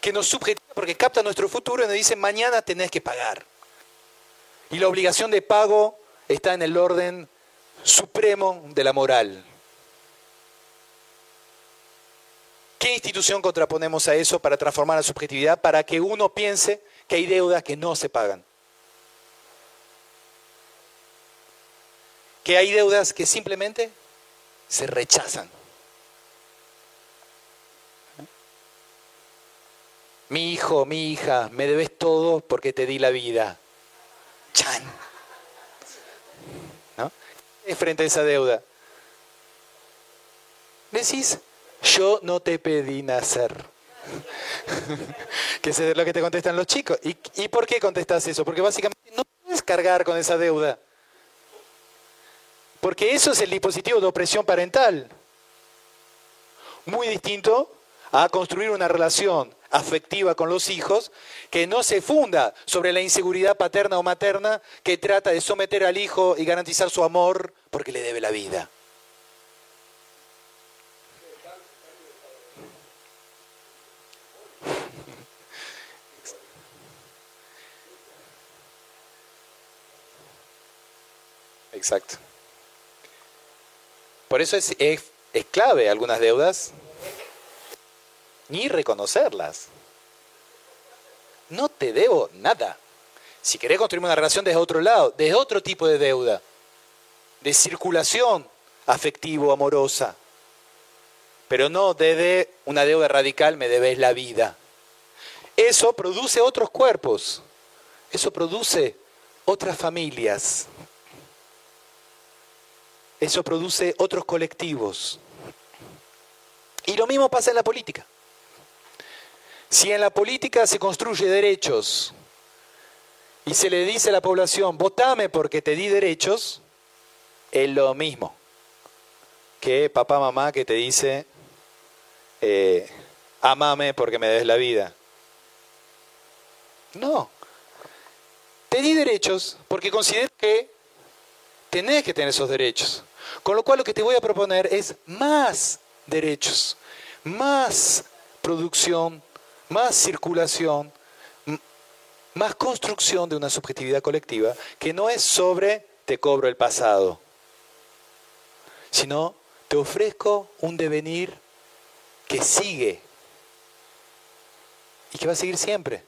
que nos subjetiva porque capta nuestro futuro y nos dice mañana tenés que pagar. Y la obligación de pago está en el orden supremo de la moral. ¿Qué institución contraponemos a eso para transformar la subjetividad para que uno piense que hay deudas que no se pagan? Que hay deudas que simplemente se rechazan. Mi hijo, mi hija, me debes todo porque te di la vida. Chan. ¿No? Frente a esa deuda. Decís, yo no te pedí nacer. <laughs> que es lo que te contestan los chicos. ¿Y, ¿Y por qué contestas eso? Porque básicamente no puedes cargar con esa deuda. Porque eso es el dispositivo de opresión parental. Muy distinto a construir una relación afectiva con los hijos que no se funda sobre la inseguridad paterna o materna que trata de someter al hijo y garantizar su amor porque le debe la vida. Exacto. Por eso es, es, clave algunas deudas ni reconocerlas. No te debo nada. Si querés construir una relación desde otro lado, desde otro tipo de deuda, de circulación afectivo, amorosa, pero no desde una deuda radical, me debes la vida. Eso produce otros cuerpos, eso produce otras familias, eso produce otros colectivos. Y lo mismo pasa en la política. Si en la política se construye derechos y se le dice a la población, votame porque te di derechos, es lo mismo que papá, mamá que te dice, eh, amame porque me des la vida. No. Te di derechos porque considero que tenés que tener esos derechos. Con lo cual lo que te voy a proponer es más derechos, más producción, más circulación, más construcción de una subjetividad colectiva que no es sobre te cobro el pasado, sino te ofrezco un devenir que sigue y que va a seguir siempre,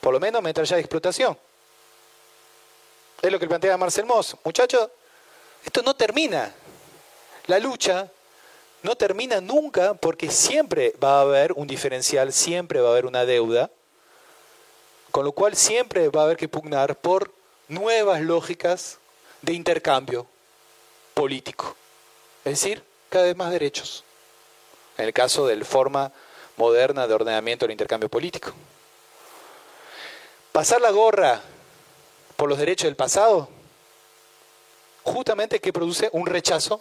por lo menos mientras haya explotación. Es lo que plantea Marcel Moss. Muchachos, esto no termina. La lucha no termina nunca porque siempre va a haber un diferencial, siempre va a haber una deuda, con lo cual siempre va a haber que pugnar por nuevas lógicas de intercambio político. Es decir, cada vez más derechos. En el caso de la forma moderna de ordenamiento del intercambio político. Pasar la gorra por los derechos del pasado justamente que produce un rechazo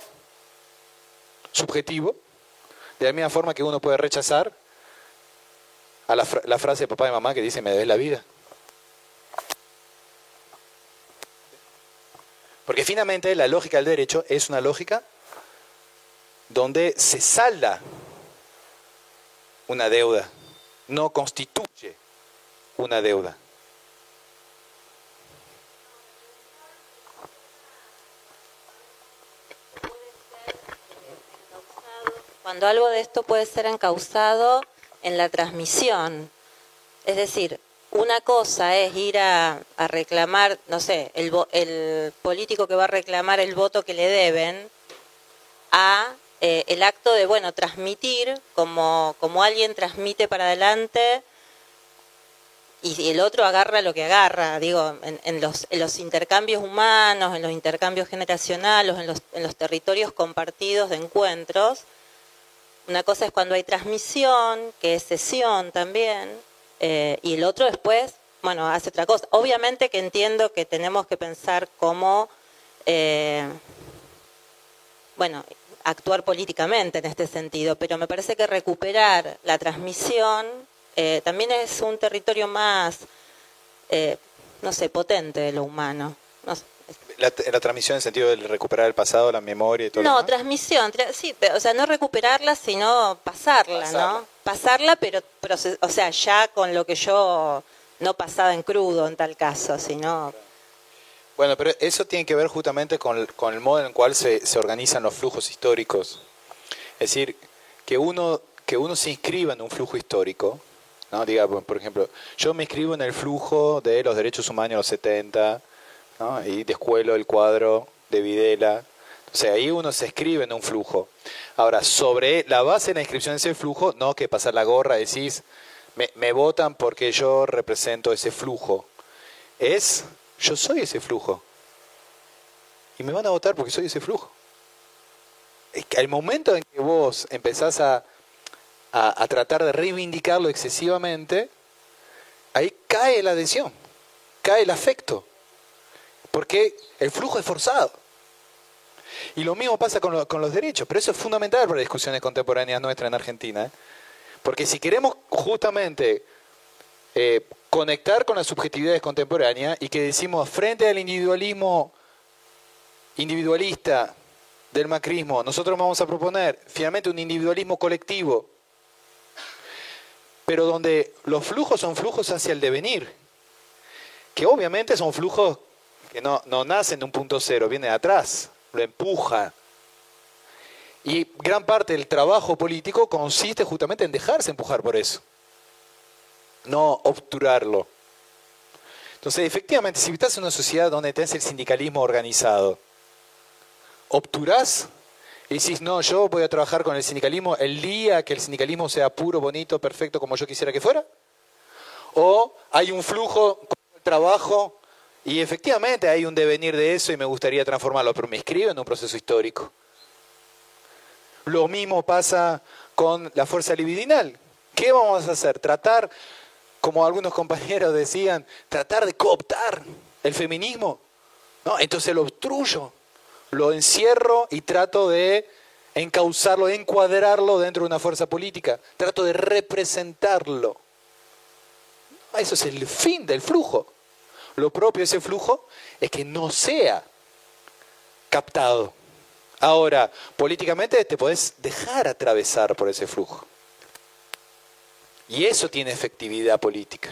subjetivo, de la misma forma que uno puede rechazar a la, frase de papá y mamá que dice me debes la vida. Porque finalmente la lógica del derecho es una lógica donde se salda una deuda, no constituye una deuda. Cuando algo de esto puede ser encausado en la transmisión. Es decir, una cosa es ir a, reclamar, no sé, el, el, político que va a reclamar el voto que le deben, a eh, el acto de, bueno, transmitir como, como alguien transmite para adelante y, el otro agarra lo que agarra, digo, en, los, en, los, intercambios humanos, en los intercambios generacionales, en los, en los territorios compartidos de encuentros. Una cosa es cuando hay transmisión, que es sesión también, eh, y el otro después, bueno, hace otra cosa. Obviamente que entiendo que tenemos que pensar cómo, eh, bueno, actuar políticamente en este sentido, pero me parece que recuperar la transmisión eh, también es un territorio más, no sé, potente de lo humano. La, transmisión en el sentido de recuperar el pasado, la memoria y todo. No, transmisión, sí, o sea, no recuperarla, sino pasarla, ¿no? Pasarla, pero, o sea, ya con lo que yo no pasaba en crudo en tal caso, sino... Bueno, pero eso tiene que ver justamente con, con el modo en el cual se, se, organizan los flujos históricos. Es decir, que uno, que uno se inscriba en un flujo histórico, ¿no? Diga, por ejemplo, yo me inscribo en el flujo de los derechos humanos en los 70, ¿no? y descuelo el cuadro de Videla. O sea, ahí uno se escribe en un flujo. Ahora, sobre la base de la inscripción de ese flujo, no que pasar la gorra, decís, me, votan porque yo represento ese flujo. Es, yo soy ese flujo. Y me van a votar porque soy ese flujo. El momento en que vos empezás a, a tratar de reivindicarlo excesivamente, ahí cae la adhesión, cae el afecto. Porque el flujo es forzado. Y lo mismo pasa con, los derechos, pero eso es fundamental para las discusiones contemporáneas nuestras en Argentina. ¿eh? Porque si queremos justamente eh, conectar con las subjetividades contemporáneas y que decimos frente al individualismo individualista del macrismo, nosotros vamos a proponer finalmente un individualismo colectivo, pero donde los flujos son flujos hacia el devenir, que obviamente son flujos que no, no nace en un punto cero, viene de atrás, lo empuja. Y gran parte del trabajo político consiste justamente en dejarse empujar por eso, no obturarlo. Entonces, efectivamente, si estás en una sociedad donde tenés el sindicalismo organizado, obturás y decís, no, yo voy a trabajar con el sindicalismo el día que el sindicalismo sea puro, bonito, perfecto, como yo quisiera que fuera. O hay un flujo de trabajo y efectivamente hay un devenir de eso y me gustaría transformarlo, pero me inscribo en un proceso histórico. Lo mismo pasa con la fuerza libidinal. ¿Qué vamos a hacer? Tratar, como algunos compañeros decían, tratar de cooptar el feminismo. ¿No? Entonces lo obstruyo, lo encierro y trato de encauzarlo, encuadrarlo dentro de una fuerza política. Trato de representarlo. Eso es el fin del flujo. Lo propio de ese flujo es que no sea captado. Ahora, políticamente te podés dejar atravesar por ese flujo. Y eso tiene efectividad política,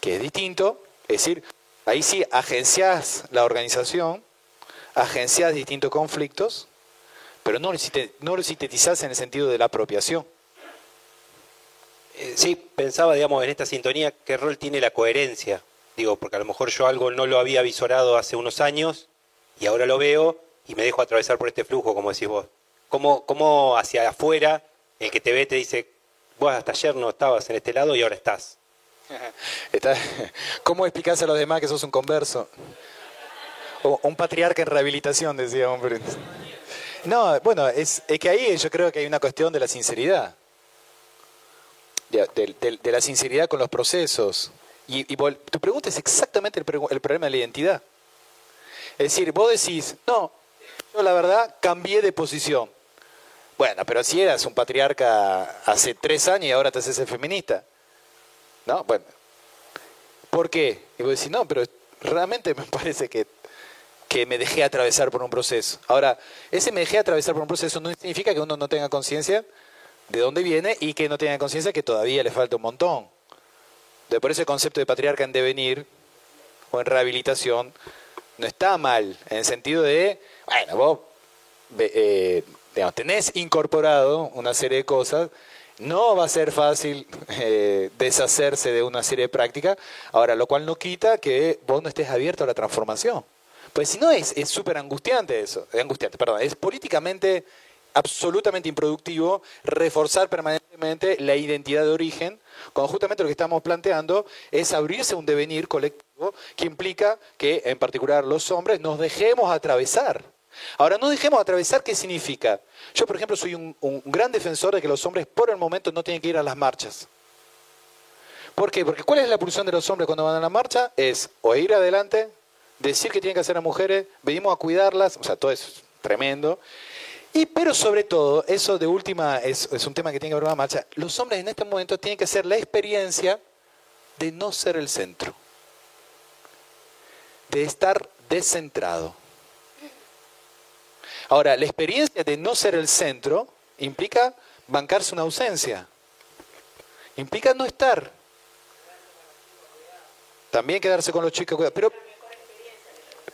que es distinto, es decir, ahí sí agencias la organización, agencias distintos conflictos, pero no lo, sintetizás en el sentido de la apropiación. Eh, sí, pensaba, digamos, en esta sintonía, qué rol tiene la coherencia Digo, porque a lo mejor yo algo no lo había visorado hace unos años y ahora lo veo y me dejo atravesar por este flujo, como decís vos. ¿Cómo, cómo hacia afuera el que te ve te dice, vos hasta ayer no estabas en este lado y ahora estás? <laughs> ¿Cómo explicás a los demás que sos un converso? O un patriarca en rehabilitación, decía hombre. No, bueno, es, que ahí yo creo que hay una cuestión de la sinceridad. de la sinceridad con los procesos. Y, tu pregunta es exactamente el, problema de la identidad. Es decir, vos decís, no, yo la verdad cambié de posición. Bueno, pero si eras un patriarca hace tres años y ahora te haces feminista. ¿No? Bueno. ¿Por qué? Y vos decís, no, pero realmente me <laughs> parece que que me dejé atravesar por un proceso. Ahora, ese me dejé atravesar por un proceso no significa que uno no tenga conciencia de dónde viene y que no tenga conciencia que todavía le falta un montón. De por eso el concepto de patriarca en devenir o en rehabilitación no está mal, en el sentido de, bueno, vos eh, tenés incorporado una serie de cosas, no va a ser fácil eh, deshacerse de una serie de prácticas, ahora, lo cual no quita que vos no estés abierto a la transformación. Pues si no es súper angustiante eso, es angustiante, perdón, es políticamente absolutamente improductivo reforzar permanentemente la identidad de origen, cuando justamente lo que estamos planteando es abrirse un devenir colectivo que implica que, en particular los hombres, nos dejemos atravesar. Ahora, no dejemos atravesar, ¿qué significa? Yo, por ejemplo, soy un, un gran defensor de que los hombres por el momento no tienen que ir a las marchas. ¿Por qué? Porque ¿cuál es la pulsión de los hombres cuando van a la marcha? Es o ir adelante, decir que tienen que hacer a mujeres, venimos a cuidarlas, o sea, todo es tremendo, y, pero sobre todo, eso de última es, un tema que tiene que ver con la marcha, los hombres en este momento tienen que hacer la experiencia de no ser el centro, de estar descentrado. Ahora, la experiencia de no ser el centro implica bancarse una ausencia, implica no estar. También quedarse con los chicos, pero,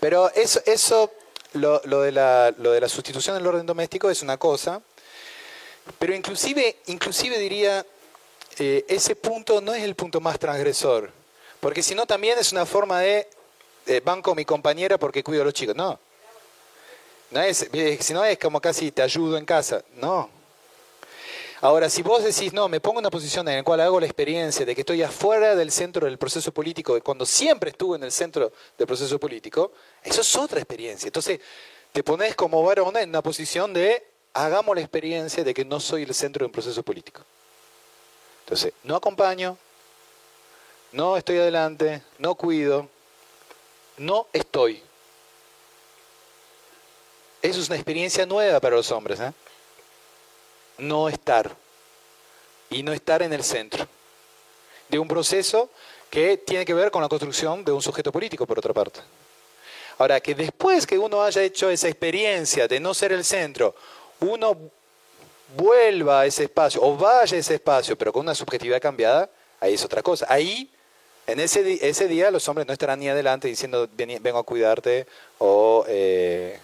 pero eso, eso lo, de la, lo de la sustitución del orden doméstico es una cosa, pero inclusive, inclusive diría, eh, ese punto no es el punto más transgresor, porque si no también es una forma de banco mi compañera porque cuido a los chicos, no. no es, si no es como casi te ayudo en casa, no. Ahora, si vos decís, no, me pongo en una posición en la cual hago la experiencia de que estoy afuera del centro del proceso político, cuando siempre estuve en el centro del proceso político, eso es otra experiencia. Entonces, te pones como varón en una posición de, hagamos la experiencia de que no soy el centro de un proceso político. Entonces, no acompaño, no estoy adelante, no cuido, no estoy. Eso es una experiencia nueva para los hombres. ¿eh? No estar y no estar en el centro de un proceso que tiene que ver con la construcción de un sujeto político, por otra parte. Ahora, que después que uno haya hecho esa experiencia de no ser el centro, uno vuelva a ese espacio o vaya a ese espacio, pero con una subjetividad cambiada, ahí es otra cosa. Ahí, en ese, ese día, los hombres no estarán ni adelante diciendo, vengo a cuidarte, o eh,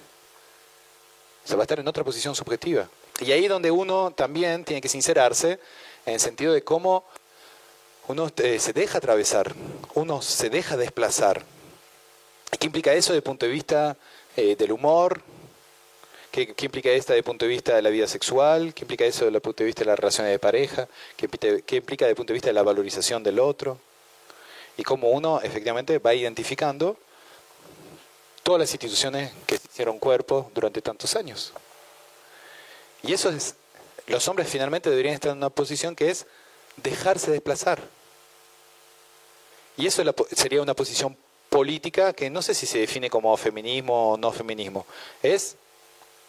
se va a estar en otra posición subjetiva. Y ahí donde uno también tiene que sincerarse en el sentido de cómo uno eh, se deja atravesar, uno se deja desplazar. ¿Qué implica eso desde el punto de vista eh, del humor? ¿Qué, implica esto desde el punto de vista de la vida sexual? ¿Qué implica eso desde el punto de vista de las relaciones de pareja? ¿Qué, ¿Qué implica desde el punto de vista de la valorización del otro? Y cómo uno efectivamente va identificando todas las instituciones que hicieron cuerpo durante tantos años. Y eso es, los hombres finalmente deberían estar en una posición que es dejarse desplazar. Y eso sería una posición política que no sé si se define como feminismo o no feminismo. Es,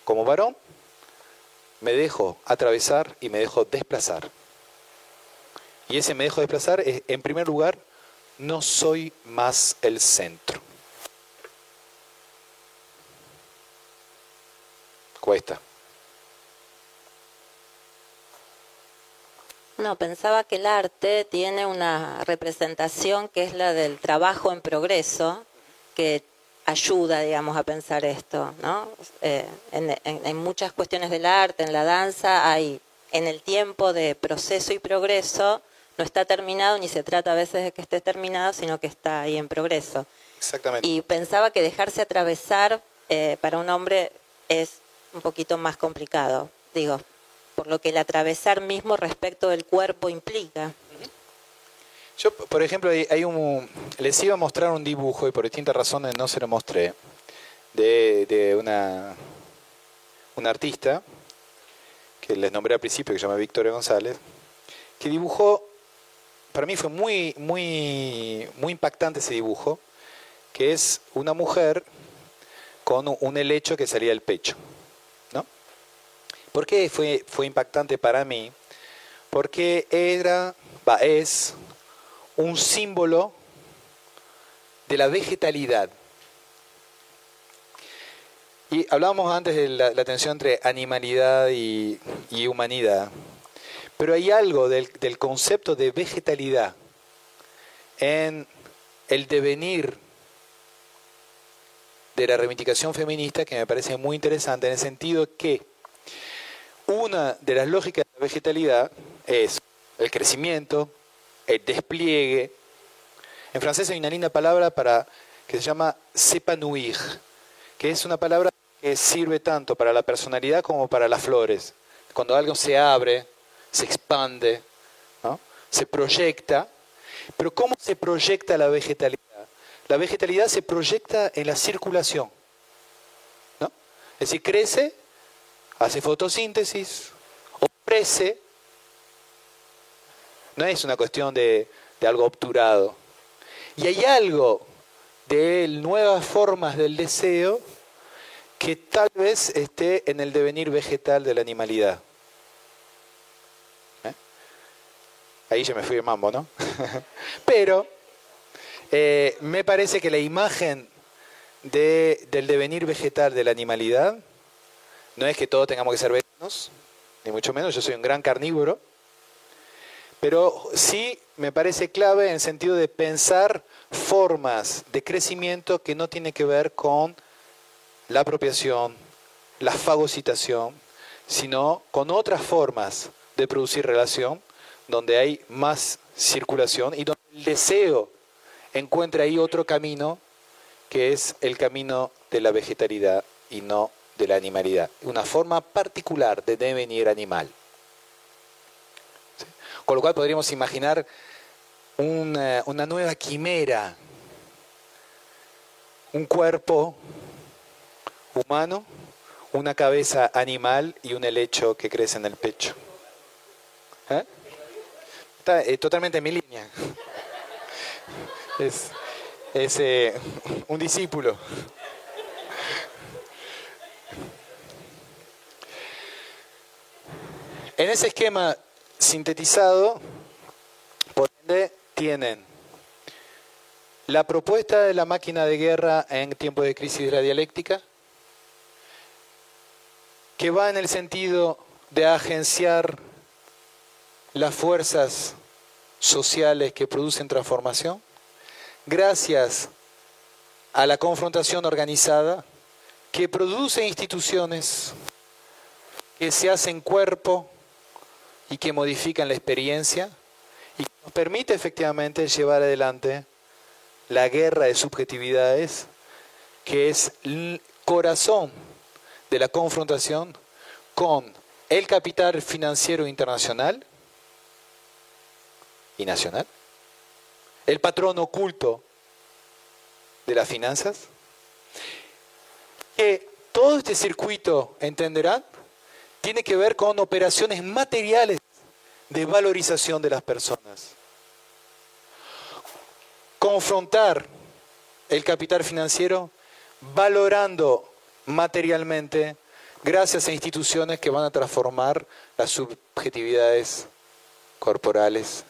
como varón, me dejo atravesar y me dejo desplazar. Y ese me dejo desplazar es, en primer lugar, no soy más el centro. Cuesta. No, pensaba que el arte tiene una representación que es la del trabajo en progreso, que ayuda, digamos, a pensar esto, ¿no? Eh, en, muchas cuestiones del arte, en la danza, hay en el tiempo de proceso y progreso, no está terminado ni se trata a veces de que esté terminado, sino que está ahí en progreso. Exactamente. Y pensaba que dejarse atravesar eh, para un hombre es un poquito más complicado. Digo, por lo que el atravesar mismo respecto del cuerpo implica. Yo, por ejemplo, hay un, les iba a mostrar un dibujo y por distintas razones no se lo mostré, de, una, una artista que les nombré al principio, que se llama Victoria González, que dibujó, para mí fue muy, muy, muy impactante ese dibujo, que es una mujer con un helecho que salía del pecho. ¿Por qué fue, fue impactante para mí? Porque era, es un símbolo de la vegetalidad. Y hablábamos antes de la, tensión entre animalidad y, y humanidad. Pero hay algo del, del concepto de vegetalidad en el devenir de la reivindicación feminista que me parece muy interesante en el sentido que una de las lógicas de la vegetalidad es el crecimiento, el despliegue. En francés hay una linda palabra para que se llama s'épanouir, que es una palabra que sirve tanto para la personalidad como para las flores. Cuando algo se abre, se expande, ¿no? se proyecta. Pero ¿cómo se proyecta la vegetalidad? La vegetalidad se proyecta en la circulación. ¿no? Es decir, crece, hace fotosíntesis, ofrece. No es una cuestión de, algo obturado. Y hay algo de nuevas formas del deseo que tal vez esté en el devenir vegetal de la animalidad. ¿Eh? Ahí ya me fui de mambo, ¿no? <laughs> Pero eh, me parece que la imagen de, del devenir vegetal de la animalidad no es que todos tengamos que ser veganos, ni mucho menos, yo soy un gran carnívoro, pero sí me parece clave en el sentido de pensar formas de crecimiento que no tienen que ver con la apropiación, la fagocitación, sino con otras formas de producir relación, donde hay más circulación y donde el deseo encuentra ahí otro camino, que es el camino de la vegetalidad y no de la animalidad, una forma particular de devenir animal. Con lo cual podríamos imaginar una, una nueva quimera, un cuerpo humano, una cabeza animal y un helecho que crece en el pecho. ¿Eh? Está eh, totalmente en mi línea. <laughs> Es, es eh, un discípulo. En ese esquema sintetizado, por ende, tienen la propuesta de la máquina de guerra en tiempos de crisis de la dialéctica, que va en el sentido de agenciar las fuerzas sociales que producen transformación, gracias a la confrontación organizada que produce instituciones que se hacen cuerpo y que modifican la experiencia y que nos permite efectivamente llevar adelante la guerra de subjetividades, que es el corazón de la confrontación con el capital financiero internacional y nacional, el patrón oculto de las finanzas, que todo este circuito, entenderán, tiene que ver con operaciones materiales de valorización de las personas. Confrontar el capital financiero valorando materialmente gracias a instituciones que van a transformar las subjetividades corporales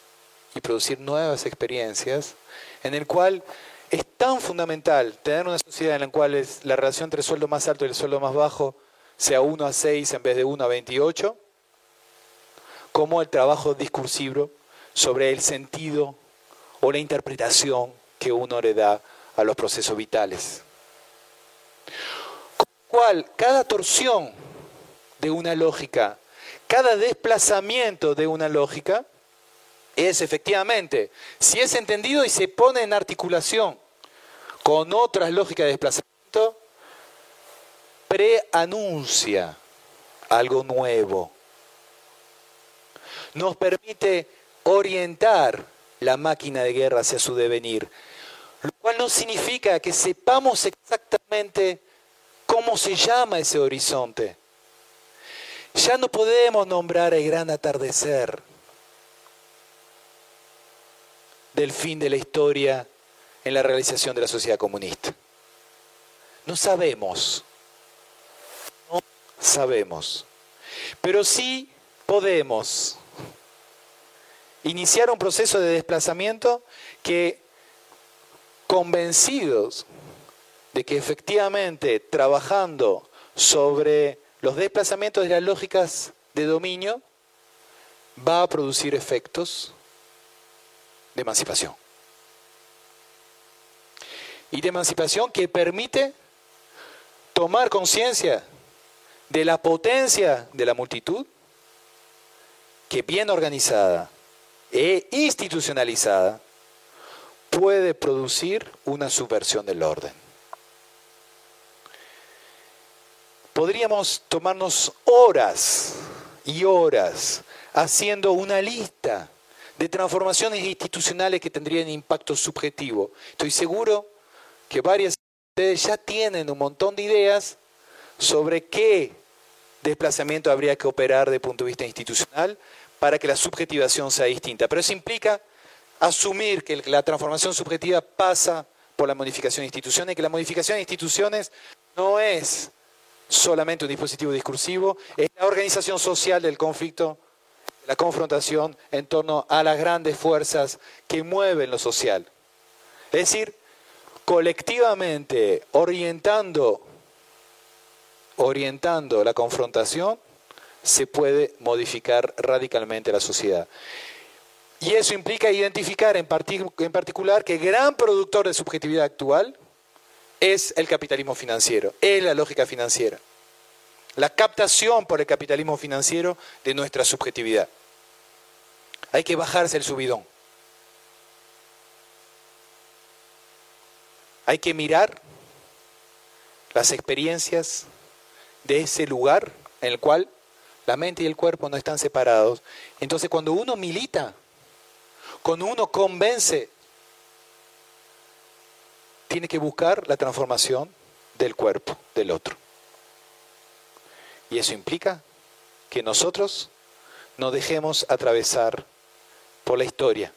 y producir nuevas experiencias, en el cual es tan fundamental tener una sociedad en la cual la relación entre el sueldo más alto y el sueldo más bajo sea 1 a 6 en vez de 1 a 28, como el trabajo discursivo sobre el sentido o la interpretación que uno le da a los procesos vitales. Con lo cual, cada torsión de una lógica, cada desplazamiento de una lógica, es efectivamente, si es entendido y se pone en articulación con otras lógicas de desplazamiento, preanuncia algo nuevo. Nos permite orientar la máquina de guerra hacia su devenir, lo cual no significa que sepamos exactamente cómo se llama ese horizonte. Ya no podemos nombrar el gran atardecer del fin de la historia en la realización de la sociedad comunista. No sabemos, sabemos, pero sí podemos iniciar un proceso de desplazamiento que, convencidos de que efectivamente trabajando sobre los desplazamientos de las lógicas de dominio va a producir efectos de emancipación. Y de emancipación que permite tomar conciencia de la potencia de la multitud, que bien organizada e institucionalizada puede producir una subversión del orden. Podríamos tomarnos horas y horas haciendo una lista de transformaciones institucionales que tendrían impacto subjetivo. Estoy seguro que varias de ustedes ya tienen un montón de ideas sobre qué desplazamiento habría que operar el punto de vista institucional para que la subjetivación sea distinta. Pero eso implica asumir que la transformación subjetiva pasa por la modificación de instituciones que la modificación de instituciones no es solamente un dispositivo discursivo, es la organización social del conflicto, la confrontación en torno a las grandes fuerzas que mueven lo social. Es decir, colectivamente orientando, orientando la confrontación, se puede modificar radicalmente la sociedad. Y eso implica identificar en, particular que gran productor de subjetividad actual es el capitalismo financiero, es la lógica financiera. La captación por el capitalismo financiero de nuestra subjetividad. Hay que bajarse el subidón. Hay que mirar las experiencias de ese lugar en el cual la mente y el cuerpo no están separados. Entonces cuando uno milita, cuando uno convence, tiene que buscar la transformación del cuerpo del otro. Y eso implica que nosotros nos dejemos atravesar por la historia.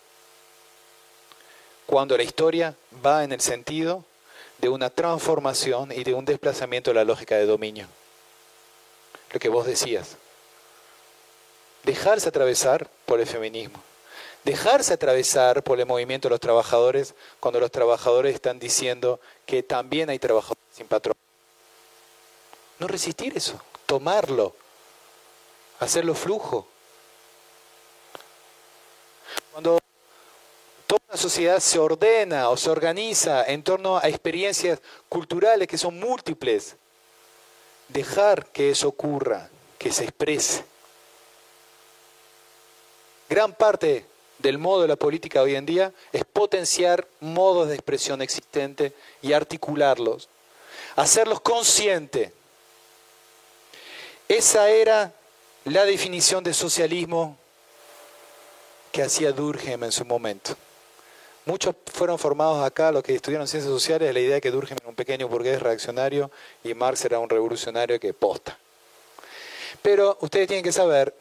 Cuando la historia va en el sentido de una transformación y de un desplazamiento de la lógica de dominio. Lo que vos decías. Dejarse atravesar por el feminismo. Dejarse atravesar por el movimiento de los trabajadores cuando los trabajadores están diciendo que también hay trabajadores sin patrón. No resistir eso, tomarlo, hacerlo flujo. Cuando toda una sociedad se ordena o se organiza en torno a experiencias culturales que son múltiples, dejar que eso ocurra, que se exprese. Gran parte del modo de la política hoy en día es potenciar modos de expresión existentes y articularlos, hacerlos conscientes. Esa era la definición de socialismo que hacía Durkheim en su momento. Muchos fueron formados acá, los que estudiaron ciencias sociales, la idea de que Durkheim era un pequeño burgués reaccionario y Marx era un revolucionario que posta. Pero ustedes tienen que saber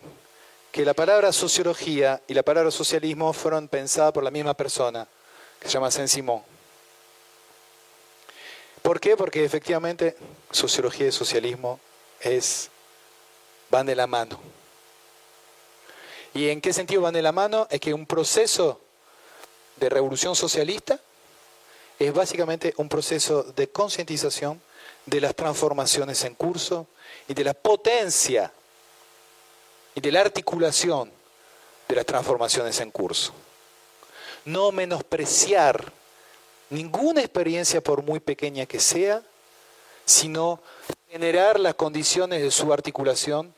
que la palabra sociología y la palabra socialismo fueron pensadas por la misma persona, que se llama Saint-Simon. ¿Por qué? Porque efectivamente sociología y socialismo es, van de la mano. ¿Y en qué sentido van de la mano? Es que un proceso de revolución socialista es básicamente un proceso de concientización de las transformaciones en curso y de la potencia y de la articulación de las transformaciones en curso. No menospreciar ninguna experiencia por muy pequeña que sea, sino generar las condiciones de su articulación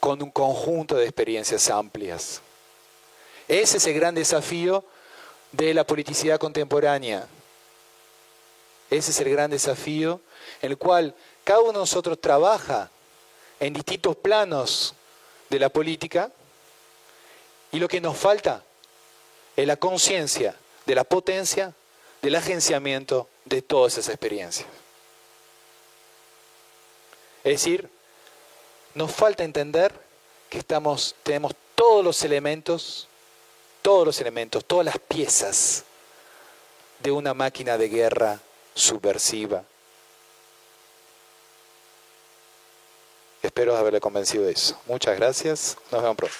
con un conjunto de experiencias amplias. Ese es el gran desafío de la politicidad contemporánea. Ese es el gran desafío en el cual cada uno de nosotros trabaja en distintos planos de la política y lo que nos falta es la conciencia de la potencia del agenciamiento de todas esas experiencias. Es decir, nos falta entender que estamos, tenemos todos los elementos, todos los elementos, todas las piezas de una máquina de guerra subversiva Espero haberle convencido de eso. Muchas gracias. Nos vemos pronto.